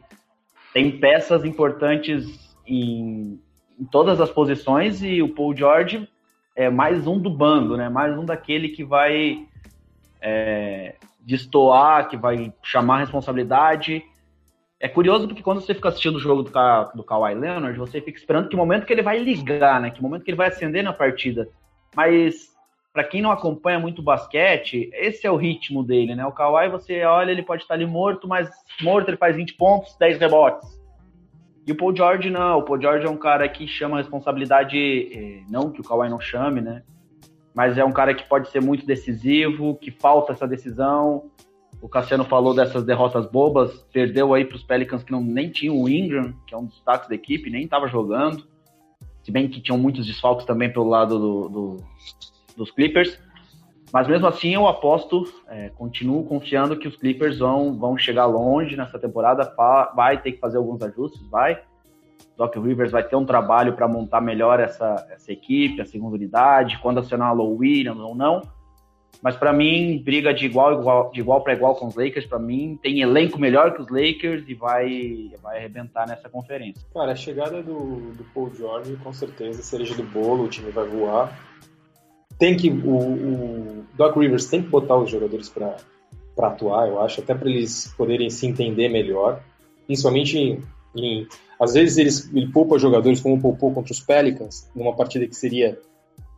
Tem peças importantes em, em todas as posições e o Paul George é mais um do bando, né? Mais um daquele que vai é, destoar, que vai chamar a responsabilidade. É curioso porque quando você fica assistindo o jogo do, Ka do Kawhi Leonard, você fica esperando que momento que ele vai ligar, né? Que momento que ele vai acender na partida. Mas para quem não acompanha muito basquete, esse é o ritmo dele, né? O Kawhi, você olha, ele pode estar ali morto, mas morto ele faz 20 pontos, 10 rebotes. E o Paul George não, o Paul George é um cara que chama a responsabilidade, eh, não que o Kawhi não chame, né? Mas é um cara que pode ser muito decisivo, que falta essa decisão. O Cassiano falou dessas derrotas bobas, perdeu aí para os Pelicans que não nem tinham o Ingram, que é um dos destaques da equipe, nem estava jogando. Se bem que tinham muitos desfalques também pelo lado do, do, dos Clippers. Mas mesmo assim eu aposto, é, continuo confiando que os Clippers vão, vão chegar longe nessa temporada, vai ter que fazer alguns ajustes, vai. Doc Rivers vai ter um trabalho para montar melhor essa, essa equipe, a segunda unidade, quando acionar o Williams ou não. Mas para mim, briga de igual, igual de igual para igual com os Lakers, para mim tem elenco melhor que os Lakers e vai vai arrebentar nessa conferência. Cara, a chegada do, do Paul George com certeza cereja do bolo, o time vai voar tem que o, o Doc Rivers tem que botar os jogadores para atuar, eu acho, até para eles poderem se entender melhor, principalmente em, às vezes eles, ele poupa jogadores como poupou contra os Pelicans, numa partida que seria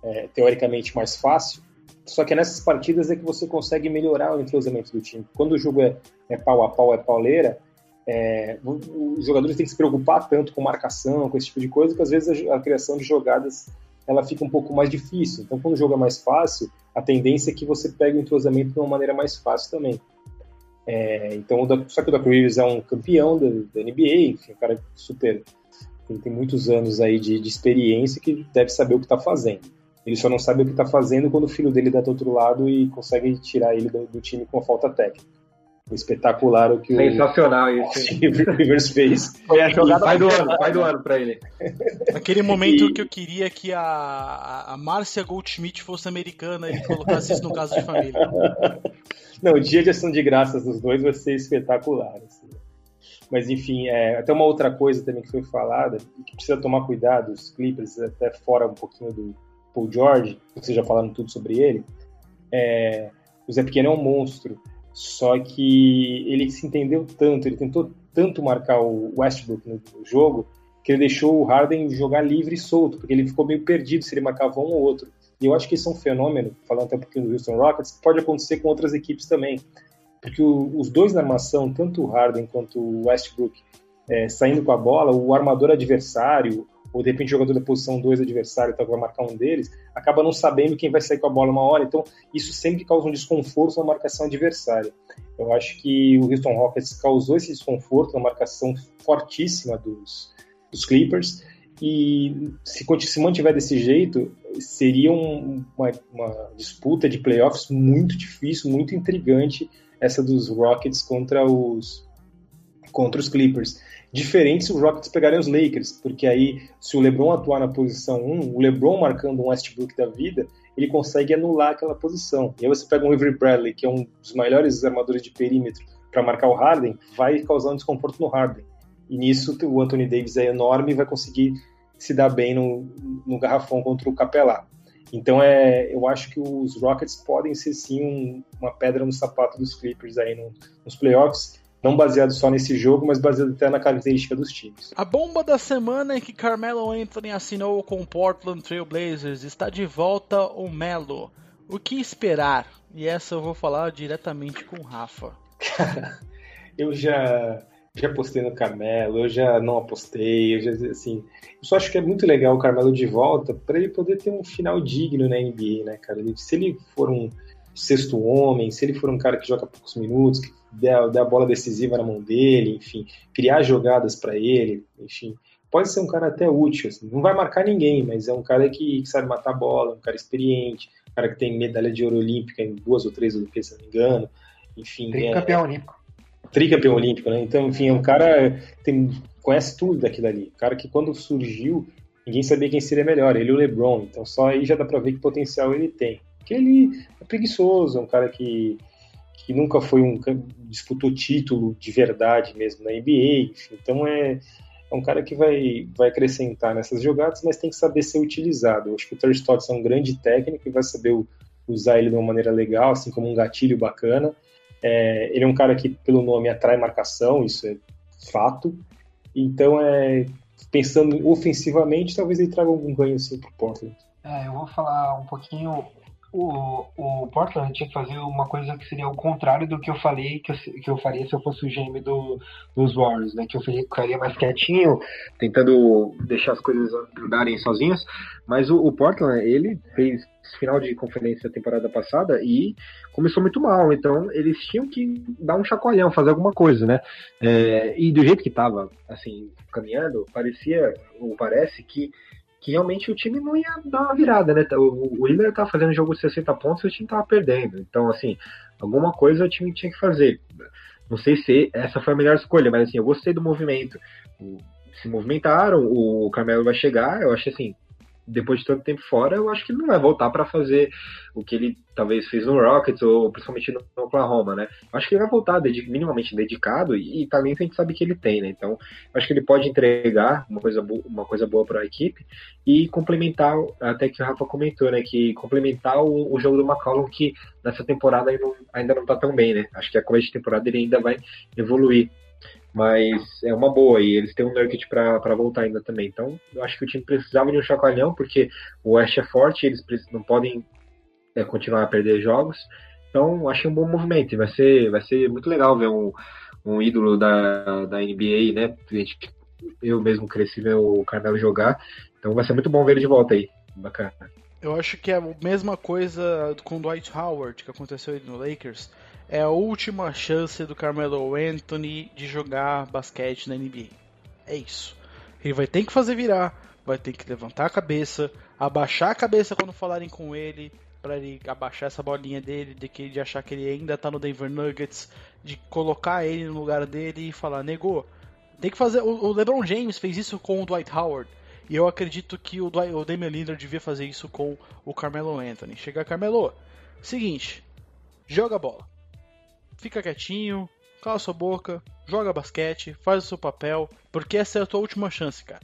é, teoricamente mais fácil, só que nessas partidas é que você consegue melhorar o entrosamento do time. Quando o jogo é, é pau a pau, é pauleira, é, os jogadores têm que se preocupar tanto com marcação, com esse tipo de coisa, que às vezes a, a criação de jogadas ela fica um pouco mais difícil. Então, quando o jogo é mais fácil, a tendência é que você pegue o entrosamento de uma maneira mais fácil também. É, então, só que o Doc Rivers é um campeão da, da NBA, enfim, um cara super tem, tem muitos anos aí de, de, experiência que deve saber o que está fazendo. Ele só não sabe o que está fazendo quando o filho dele dá do outro lado e consegue tirar ele do, do time com a falta técnica espetacular o que Sensacional o isso. Rivers fez. Foi a jogada pai do ano, pai do ano para ele. Aquele momento e... que eu queria que a, a Márcia Goldschmidt fosse americana e colocasse isso no caso de família. Não, o dia de ação de graças dos dois vai ser espetacular. Assim. Mas enfim, é, até uma outra coisa também que foi falada, que precisa tomar cuidado, os Clippers, até fora um pouquinho do Paul George, vocês já falaram tudo sobre ele, é, o Zé Pequeno é um monstro. Só que ele se entendeu tanto, ele tentou tanto marcar o Westbrook no jogo, que ele deixou o Harden jogar livre e solto, porque ele ficou meio perdido se ele marcava um ou outro. E eu acho que isso é um fenômeno, falando até um pouquinho do Houston Rockets, que pode acontecer com outras equipes também. Porque o, os dois na armação, tanto o Harden quanto o Westbrook, é, saindo com a bola, o armador adversário, ou de repente o jogador da posição 2 adversário tá, vai marcar um deles, acaba não sabendo quem vai sair com a bola uma hora, então isso sempre causa um desconforto na marcação adversária. Eu acho que o Houston Rockets causou esse desconforto na marcação fortíssima dos, dos Clippers, e se, se mantiver desse jeito, seria um, uma, uma disputa de playoffs muito difícil, muito intrigante, essa dos Rockets contra os, contra os Clippers. Diferente se os Rockets pegarem os Lakers, porque aí, se o LeBron atuar na posição 1, o LeBron marcando um Westbrook da vida, ele consegue anular aquela posição. E aí você pega um Avery Bradley, que é um dos melhores armadores de perímetro, para marcar o Harden, vai causar um desconforto no Harden. E nisso o Anthony Davis é enorme e vai conseguir se dar bem no, no garrafão contra o Capelá. Então é, eu acho que os Rockets podem ser sim um, uma pedra no sapato dos Clippers aí no, nos playoffs não baseado só nesse jogo, mas baseado até na característica dos times. A bomba da semana é que Carmelo Anthony assinou com o Portland Trail Blazers. Está de volta o Melo. O que esperar? E essa eu vou falar diretamente com o Rafa. Cara, eu já já apostei no Carmelo, eu já não apostei, eu já assim, eu só acho que é muito legal o Carmelo de volta para ele poder ter um final digno na NBA, né, cara? Se ele for um sexto homem, se ele for um cara que joga poucos minutos, que der, der a bola decisiva na mão dele, enfim, criar jogadas para ele, enfim, pode ser um cara até útil. Assim. Não vai marcar ninguém, mas é um cara que, que sabe matar a bola, um cara experiente, um cara que tem medalha de ouro olímpica em duas ou três Olimpíadas, se não me engano. Enfim, tricampeão é, olímpico. Tricampeão olímpico, né? Então, enfim, é um cara tem conhece tudo daquilo ali. Um cara que quando surgiu, ninguém sabia quem seria melhor, ele e o LeBron. Então, só aí já dá para ver que potencial ele tem. Porque ele é preguiçoso, é um cara que que nunca foi um disputou título de verdade mesmo na NBA, enfim, então é, é um cara que vai, vai acrescentar nessas jogadas, mas tem que saber ser utilizado. Eu acho que o Terry Stotts é um grande técnico e vai saber usar ele de uma maneira legal, assim como um gatilho bacana. É, ele é um cara que, pelo nome, atrai marcação, isso é fato. Então, é, pensando ofensivamente, talvez ele traga algum ganho assim para o Portland. É, eu vou falar um pouquinho o, o Portland tinha que fazer uma coisa que seria o contrário do que eu falei que eu, que eu faria se eu fosse o GM do, dos Warriors, né? Que eu ficaria mais quietinho, tentando deixar as coisas andarem sozinhas. Mas o, o Portland, ele fez final de conferência temporada passada e começou muito mal. Então eles tinham que dar um chacoalhão, fazer alguma coisa, né? É, e do jeito que tava, assim, caminhando, parecia, ou parece que que realmente o time não ia dar uma virada, né? O, o Lillard tava fazendo jogo de 60 pontos e o time tava perdendo. Então, assim, alguma coisa o time tinha que fazer. Não sei se essa foi a melhor escolha, mas assim, eu gostei do movimento. Se movimentaram, o Carmelo vai chegar, eu acho assim, depois de tanto tempo fora, eu acho que ele não vai voltar para fazer o que ele talvez fez no Rockets ou principalmente no Oklahoma, né? Acho que ele vai voltar dedic minimamente dedicado e, e, talento a gente sabe que ele tem, né? Então, acho que ele pode entregar uma coisa, uma coisa boa para a equipe e complementar, até que o Rafa comentou, né? Que complementar o, o jogo do McCollum que nessa temporada ainda não, ainda não tá tão bem, né? Acho que a começo de temporada ele ainda vai evoluir. Mas é uma boa e eles têm um Nurkic para voltar ainda também. Então, eu acho que o time precisava de um chacoalhão, porque o West é forte, eles não podem é, continuar a perder jogos. Então, achei um bom movimento. Vai ser, vai ser muito legal ver um, um ídolo da, da NBA, né? Eu mesmo cresci ver o Carmelo jogar. Então, vai ser muito bom ver ele de volta aí. Bacana. Eu acho que é a mesma coisa com o Dwight Howard que aconteceu no Lakers é a última chance do Carmelo Anthony de jogar basquete na NBA. É isso. Ele vai ter que fazer virar, vai ter que levantar a cabeça, abaixar a cabeça quando falarem com ele, para ele abaixar essa bolinha dele, de que de achar que ele ainda tá no Denver Nuggets, de colocar ele no lugar dele e falar, negou. Tem que fazer. O LeBron James fez isso com o Dwight Howard. E eu acredito que o, Dwight, o Damian Lillard devia fazer isso com o Carmelo Anthony. Chegar Carmelo, seguinte, joga a bola fica quietinho, cala sua boca, joga basquete, faz o seu papel, porque essa é a tua última chance, cara.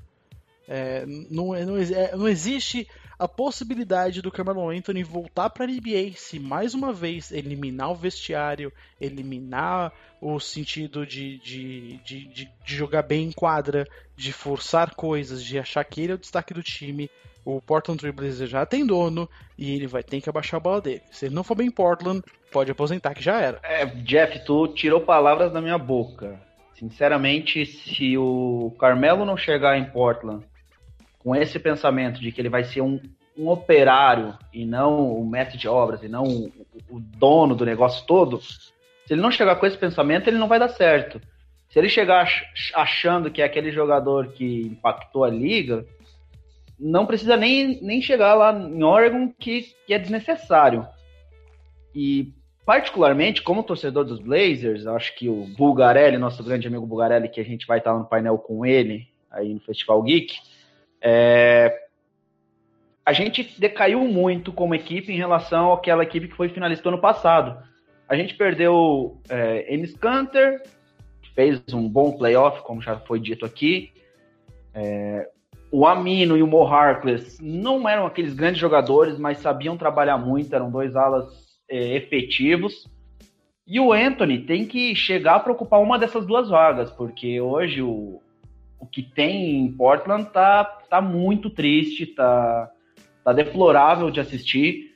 É, não, não, é, não, existe a possibilidade do Carmelo Anthony voltar para a NBA se mais uma vez eliminar o vestiário, eliminar o sentido de, de, de, de, jogar bem em quadra, de forçar coisas, de achar que ele é o destaque do time o Portland Trail Blazers já tem dono e ele vai ter que abaixar a bola dele. Se ele não for bem em Portland, pode aposentar que já era. É, Jeff, tu tirou palavras da minha boca. Sinceramente, se o Carmelo não chegar em Portland com esse pensamento de que ele vai ser um, um operário e não o mestre de obras e não o, o dono do negócio todo, se ele não chegar com esse pensamento, ele não vai dar certo. Se ele chegar achando que é aquele jogador que impactou a liga, não precisa nem, nem chegar lá em Oregon, que, que é desnecessário. E, particularmente, como torcedor dos Blazers, acho que o Bulgarelli, nosso grande amigo Bulgarelli, que a gente vai estar no painel com ele aí no Festival Geek, é, a gente decaiu muito como equipe em relação àquela equipe que foi finalista ano passado. A gente perdeu é, Ennis Canter, que fez um bom playoff, como já foi dito aqui. É, o Amino e o Mo Harkless não eram aqueles grandes jogadores, mas sabiam trabalhar muito, eram dois alas é, efetivos. E o Anthony tem que chegar para ocupar uma dessas duas vagas, porque hoje o, o que tem em Portland tá, tá muito triste, tá, tá deplorável de assistir.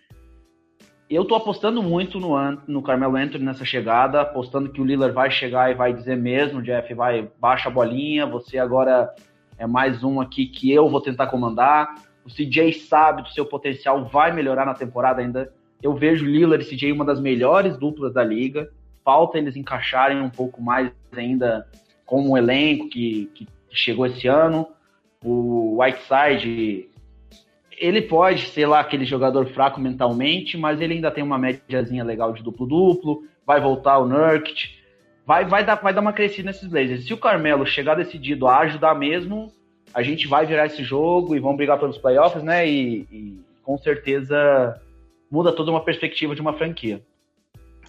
Eu tô apostando muito no, no Carmelo Anthony nessa chegada, apostando que o Lillard vai chegar e vai dizer mesmo, Jeff, vai, baixa a bolinha, você agora é mais um aqui que eu vou tentar comandar. O CJ sabe do seu potencial, vai melhorar na temporada ainda. Eu vejo Lillard e CJ uma das melhores duplas da liga. Falta eles encaixarem um pouco mais ainda com o elenco que, que chegou esse ano. O Whiteside, ele pode ser lá aquele jogador fraco mentalmente, mas ele ainda tem uma médiazinha legal de duplo-duplo. Vai voltar o Nurkic vai, vai, dar, vai dar uma crescida nesses Blazers. Se o Carmelo chegar decidido a ajudar mesmo, a gente vai virar esse jogo e vão brigar pelos playoffs, né? E, e com certeza muda toda uma perspectiva de uma franquia.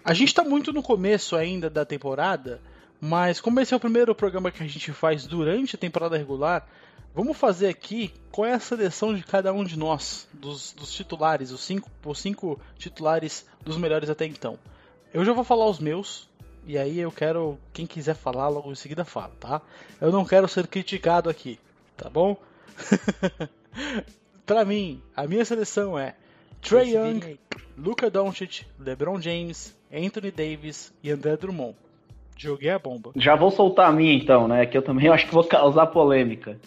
A gente está muito no começo ainda da temporada, Mas como esse é o primeiro programa que a gente faz durante a temporada regular, vamos fazer aqui qual é a seleção de cada um de nós, dos, dos titulares, os cinco, os cinco titulares dos melhores até então. Eu já vou falar os meus, e aí eu quero, quem quiser falar, logo em seguida fala, tá? Eu não quero ser criticado aqui, tá bom? pra mim, a minha seleção é Trey Young, Luca Doncic, LeBron James, Anthony Davis e André Drummond. Joguei a bomba. Já vou soltar a minha então, né? Que eu também acho que vou causar polêmica.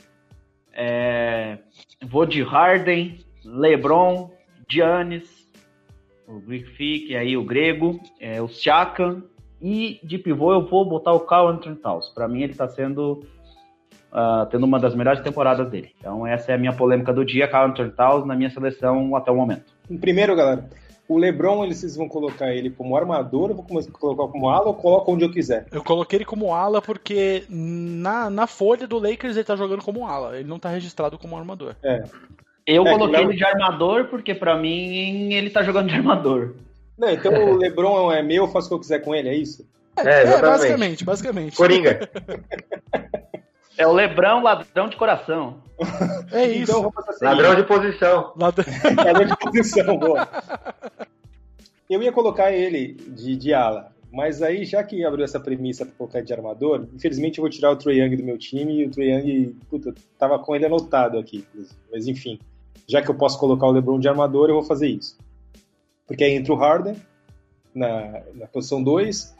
É... Vou de Harden, LeBron, Giannis, o Greek Fick, aí o Grego, é, o Siakam e de pivô eu vou botar o Carl Anthony Towns. Para mim ele está sendo uh, tendo uma das melhores temporadas dele. Então essa é a minha polêmica do dia, Carl Anthony Towns na minha seleção até o momento. Primeiro, galera, o LeBron, eles vão colocar ele como armador, eu vou colocar como ala ou coloco onde eu quiser? Eu coloquei ele como ala porque na, na folha do Lakers ele tá jogando como ala, ele não tá registrado como armador. É. Eu é, coloquei ele de armador porque para mim ele tá jogando de armador. Não, então o LeBron é meu, eu faço o que eu quiser com ele, é isso? É, é basicamente, basicamente. Coringa. É o Lebrão, ladrão de coração. É isso. Então, assim, ladrão de posição. Ladrão, ladrão de posição, boa. Eu ia colocar ele de, de ala, mas aí, já que abriu essa premissa para colocar de armador, infelizmente eu vou tirar o Trae Young do meu time e o Trae Young, puta, tava com ele anotado aqui. Mas enfim, já que eu posso colocar o LeBron de armador, eu vou fazer isso. Porque aí entra o Harden na, na posição 2,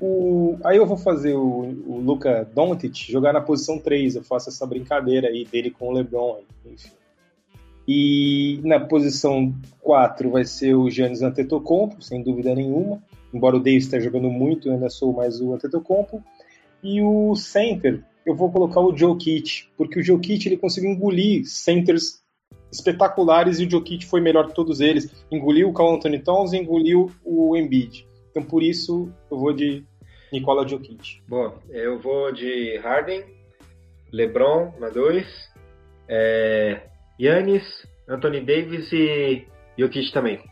o, aí eu vou fazer o, o Luca Doncic jogar na posição 3. Eu faço essa brincadeira aí dele com o LeBron. Enfim. E na posição 4 vai ser o Giannis Antetokounmpo, sem dúvida nenhuma. Embora o Davis esteja jogando muito, eu ainda sou mais o Antetokounmpo. E o center, eu vou colocar o Joe Kitt, porque o Joe Kitt ele conseguiu engolir centers espetaculares e o Joe Kitt foi melhor que todos eles. Engoliu o Carl Anthony Towns e engoliu o Embiid. Então por isso eu vou de Nicola Jokic. Bom, eu vou de Harden, LeBron na 2, é, Yannis, Anthony Davis e Jokic também.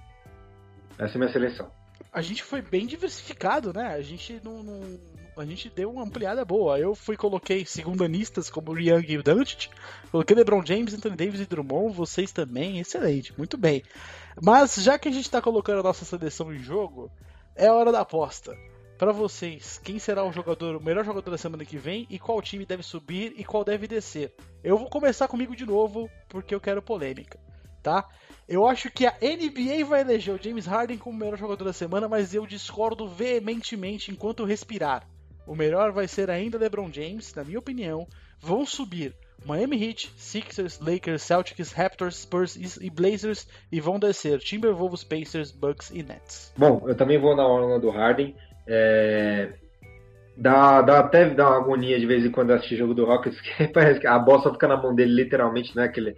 Essa é a minha seleção. A gente foi bem diversificado, né? A gente não, não a gente deu uma ampliada boa. Eu fui coloquei segundanistas como o Young e o coloquei LeBron James, Anthony Davis e Drummond, vocês também, excelente, muito bem. Mas já que a gente está colocando a nossa seleção em jogo, é hora da aposta para vocês, quem será o jogador, o melhor jogador da semana que vem e qual time deve subir e qual deve descer. Eu vou começar comigo de novo porque eu quero polêmica, tá? Eu acho que a NBA vai eleger o James Harden como melhor jogador da semana, mas eu discordo veementemente enquanto respirar. O melhor vai ser ainda LeBron James, na minha opinião. Vão subir Miami Heat, Sixers, Lakers, Celtics, Raptors, Spurs e Blazers e vão descer Timberwolves, Pacers, Bucks e Nets. Bom, eu também vou na onda do Harden. É... Dá, dá até dá uma agonia de vez em quando assistir jogo do Rockets, que parece que a bola fica na mão dele, literalmente, não é aquele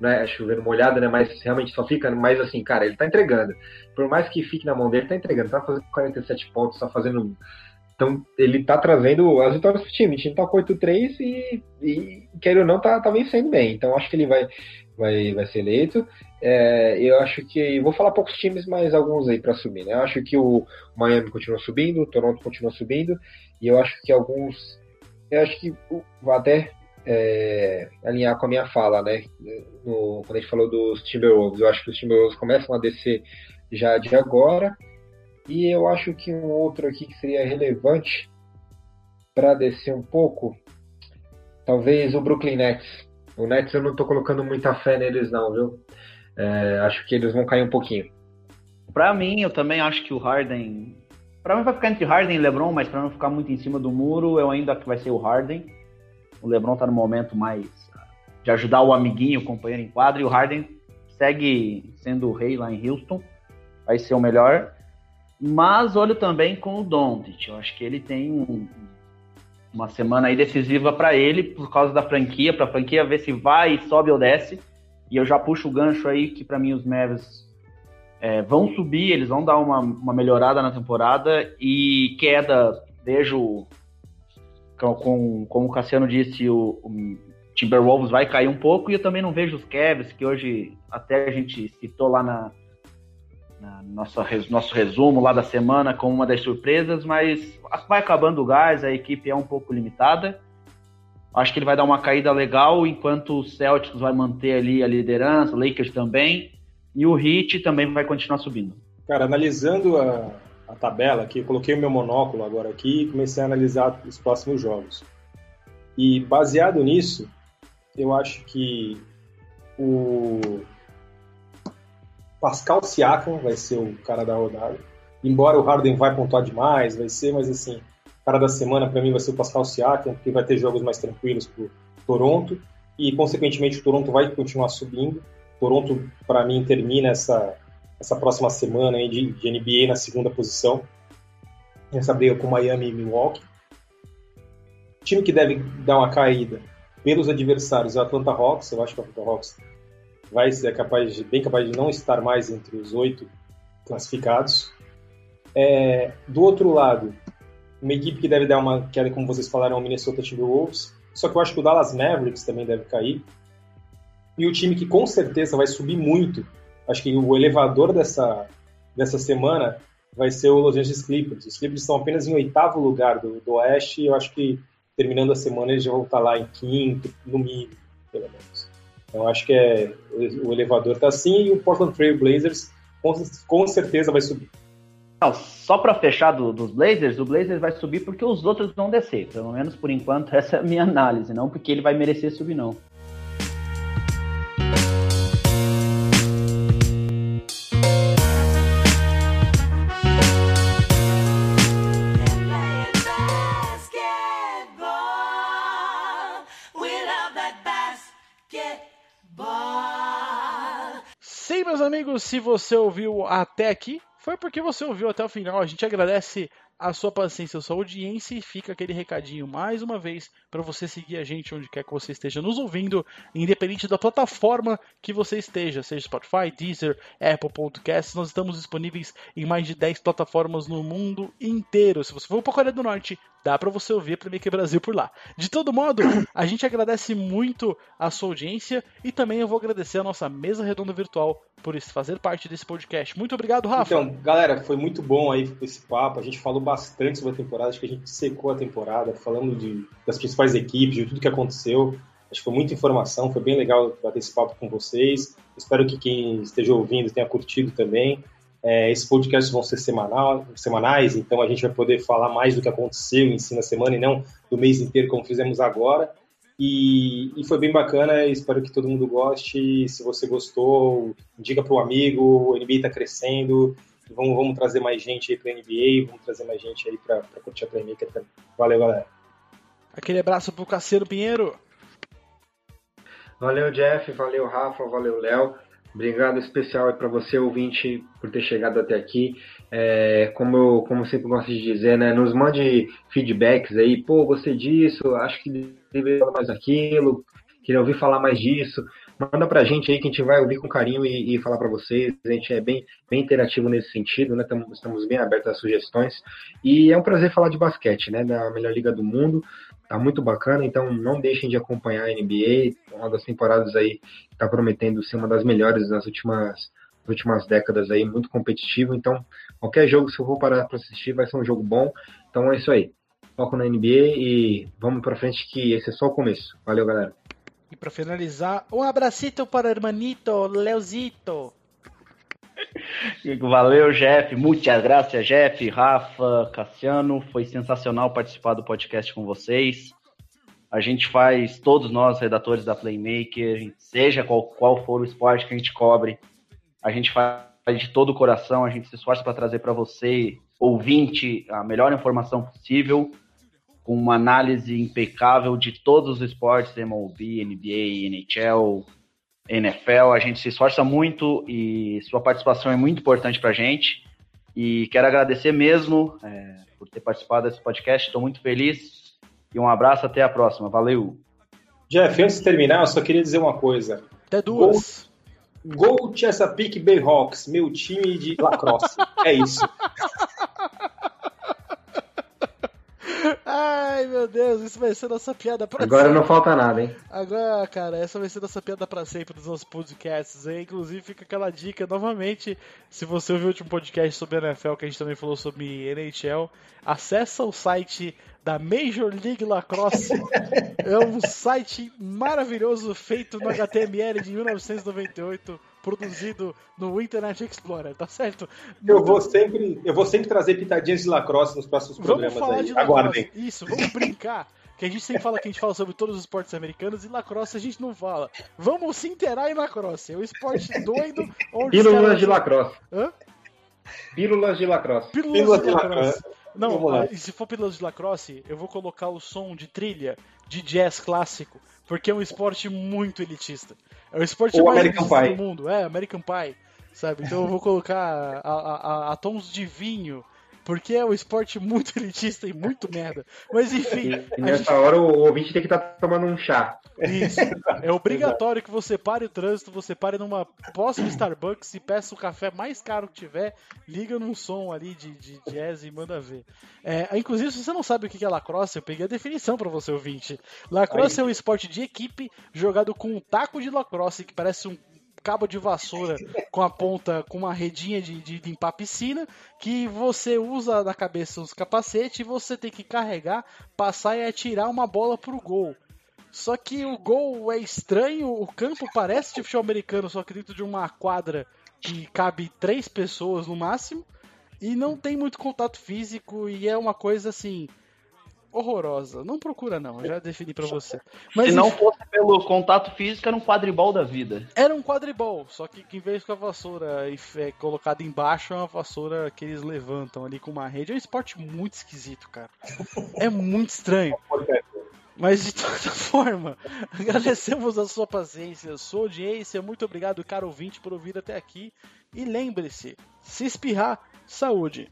né, chovendo molhado, né? Mas realmente só fica, mas assim, cara, ele tá entregando. Por mais que fique na mão dele, tá entregando, tá fazendo 47 pontos, tá fazendo. Então, ele tá trazendo as vitórias pro time. O time tá com 8-3 e, e, quer ou não, tá, tá vencendo bem. Então, acho que ele vai, vai, vai ser eleito. É, eu acho que. Vou falar poucos times, mas alguns aí para subir. Né? Eu acho que o Miami continua subindo, o Toronto continua subindo, e eu acho que alguns. Eu acho que vou até é, alinhar com a minha fala, né? No, quando a gente falou dos Timberwolves, eu acho que os Timberwolves começam a descer já de agora. E eu acho que um outro aqui que seria relevante para descer um pouco, talvez o Brooklyn Nets. O Nets eu não estou colocando muita fé neles não, viu? É, acho que eles vão cair um pouquinho. Para mim, eu também acho que o Harden. Para mim vai ficar entre Harden e LeBron, mas para não ficar muito em cima do muro, eu ainda acho que vai ser o Harden. O LeBron tá no momento mais de ajudar o amiguinho, o companheiro em quadro, e o Harden segue sendo o rei lá em Houston. Vai ser o melhor. Mas olho também com o Doncic. Eu acho que ele tem um, uma semana aí decisiva para ele por causa da franquia, para a franquia ver se vai, sobe ou desce. E eu já puxo o gancho aí que para mim os Mavericks é, vão subir, eles vão dar uma, uma melhorada na temporada e queda, vejo, com, como o Cassiano disse, o, o Timberwolves vai cair um pouco e eu também não vejo os Cavs, que hoje até a gente citou lá na, nosso, nosso resumo lá da semana como uma das surpresas, mas vai acabando o gás, a equipe é um pouco limitada. Acho que ele vai dar uma caída legal, enquanto o Celtics vai manter ali a liderança, o Lakers também, e o Heat também vai continuar subindo. Cara, analisando a, a tabela aqui, coloquei o meu monóculo agora aqui e comecei a analisar os próximos jogos. E baseado nisso, eu acho que o Pascal Siakam vai ser o cara da rodada. Embora o Harden vai pontuar demais, vai ser, mas assim, o cara da semana para mim vai ser o Pascal Siakam, porque vai ter jogos mais tranquilos pro Toronto e consequentemente o Toronto vai continuar subindo. Toronto para mim termina essa essa próxima semana aí de, de NBA na segunda posição. Essa briga com Miami e Milwaukee. Time que deve dar uma caída pelos adversários é o Atlanta Hawks. Eu acho que o Atlanta Hawks vai ser capaz de, bem capaz de não estar mais entre os oito classificados. É, do outro lado, uma equipe que deve dar uma queda, como vocês falaram, é o Minnesota Timberwolves. Só que eu acho que o Dallas Mavericks também deve cair. E o time que com certeza vai subir muito, acho que o elevador dessa, dessa semana vai ser o Los Angeles Clippers. Os Clippers estão apenas em oitavo lugar do, do Oeste e eu acho que terminando a semana eles já vão estar lá em quinto, no mínimo, pelo menos. Então acho que é, o elevador está assim e o Portland Trail Blazers com, com certeza vai subir. Não, só para fechar do, dos Blazers, o Blazers vai subir porque os outros vão descer. Pelo menos por enquanto essa é a minha análise, não porque ele vai merecer subir não. Amigos, se você ouviu até aqui, foi porque você ouviu até o final. A gente agradece a sua paciência, a sua audiência e fica aquele recadinho mais uma vez para você seguir a gente onde quer que você esteja nos ouvindo, independente da plataforma que você esteja, seja Spotify, Deezer, Apple Podcasts, nós estamos disponíveis em mais de 10 plataformas no mundo inteiro. Se você for para a Coreia do Norte, dá para você ouvir Playmaker Brasil por lá. De todo modo, a gente agradece muito a sua audiência e também eu vou agradecer a nossa mesa redonda virtual por fazer parte desse podcast. Muito obrigado, Rafa. Então, galera, foi muito bom aí esse papo. A gente falou bastante sobre a temporada, acho que a gente secou a temporada, falando de, das principais equipes, de tudo que aconteceu. Acho que foi muita informação, foi bem legal bater esse papo com vocês. Espero que quem esteja ouvindo tenha curtido também. É, esses podcasts vão ser semanal, semanais, então a gente vai poder falar mais do que aconteceu em si na semana e não do mês inteiro como fizemos agora. E, e, foi bem bacana, espero que todo mundo goste. Se você gostou, indica para o amigo, o NBA está crescendo. Vamos, vamos trazer mais gente aí para a NBA, vamos trazer mais gente aí para curtir a Playmaker também. Valeu, galera. Aquele abraço pro Caceiro Pinheiro. Valeu, Jeff, valeu, Rafa, valeu, Léo. Obrigado especial para você, ouvinte, por ter chegado até aqui. É, como eu como sempre gosto de dizer, né, nos mande feedbacks aí, pô, gostei disso, acho que deveria falar mais daquilo, queria ouvir falar mais disso. Manda pra gente aí que a gente vai ouvir com carinho e, e falar para vocês. A gente é bem, bem interativo nesse sentido, né? Estamos, estamos bem abertos às sugestões. E é um prazer falar de basquete, né? Da melhor liga do mundo. Tá muito bacana, então não deixem de acompanhar a NBA. Uma das temporadas aí está prometendo ser uma das melhores nas últimas, últimas décadas aí, muito competitivo. Então, qualquer jogo, se eu for parar para assistir, vai ser um jogo bom. Então é isso aí. Foco na NBA e vamos para frente que esse é só o começo. Valeu, galera. E para finalizar, um abracito para o hermanito Leozito. Valeu, Jeff. Muitas graças, Jeff, Rafa, Cassiano. Foi sensacional participar do podcast com vocês. A gente faz, todos nós, redatores da Playmaker, seja qual, qual for o esporte que a gente cobre, a gente faz de todo o coração, a gente se esforça para trazer para você, ouvinte, a melhor informação possível com uma análise impecável de todos os esportes, MLB, NBA, NHL, NFL. A gente se esforça muito e sua participação é muito importante para a gente. E quero agradecer mesmo é, por ter participado desse podcast. Estou muito feliz. E um abraço, até a próxima. Valeu! Jeff, antes de terminar, eu só queria dizer uma coisa. Até duas. Gol, Gol Chesapeake Bayhawks, meu time de lacrosse. é isso. meu Deus, isso vai ser nossa piada pra Agora sempre. não falta nada, hein? Agora, cara, essa vai ser nossa piada pra sempre dos nossos podcasts. Hein? Inclusive, fica aquela dica novamente. Se você ouviu o último podcast sobre NFL, que a gente também falou sobre NHL, acessa o site da Major League Lacrosse. é um site maravilhoso feito no HTML de 1998, produzido no Internet Explorer, tá certo? Eu vou sempre, eu vou sempre trazer pitadinhas de lacrosse nos próximos Vamos programas falar aí. de lacrosse. Aguardem. Isso, vamos brincar. Que a gente sempre fala que a gente fala sobre todos os esportes americanos e lacrosse a gente não fala. Vamos se inteirar em lacrosse. É um esporte doido onde. Pílulas caras- de lacrosse. Hã? Pílulas de lacrosse. Pílulas, Pílulas de de lacrosse. lacrosse. Não, Vamos ah, e se for pílulas de lacrosse, eu vou colocar o som de trilha de jazz clássico, porque é um esporte muito elitista. É o esporte Ou mais American elitista Pie. do mundo. É, American Pie. Sabe? Então eu vou colocar a, a- a- a tons de vinho, porque é um esporte muito elitista e muito merda. Mas enfim, E, e a gente- nessa hora o ouvinte tem que estar tomando um chá. isso. É obrigatório que você pare o trânsito, você pare numa posta de Starbucks e peça o café mais caro que tiver, liga num som ali de, de jazz e manda ver. É, inclusive, se você não sabe o que é lacrosse, eu peguei a definição pra você ouvinte. Lacrosse é um esporte de equipe jogado com um taco de lacrosse que parece um cabo de vassoura com a ponta, com uma redinha de, de limpar a piscina, que você usa na cabeça os capacetes e você tem que carregar, passar e atirar uma bola pro gol. Só que o gol é estranho, o campo parece de futebol americano, só que dentro de uma quadra que cabe três pessoas no máximo, e não tem muito contato físico, e é uma coisa assim. Horrorosa. Não procura, não, já defini pra você. Mas Se não enfim, fosse pelo contato físico, era um quadribol da vida. era um quadribol, só que em vez com a vassoura e é, colocada embaixo, é uma vassoura que eles levantam ali com uma rede. É um esporte muito esquisito, cara. É muito estranho. Mas de toda forma, agradecemos a sua paciência, sua audiência. Muito obrigado, caro ouvinte, por ouvir até aqui. E lembre-se: se espirrar, saúde.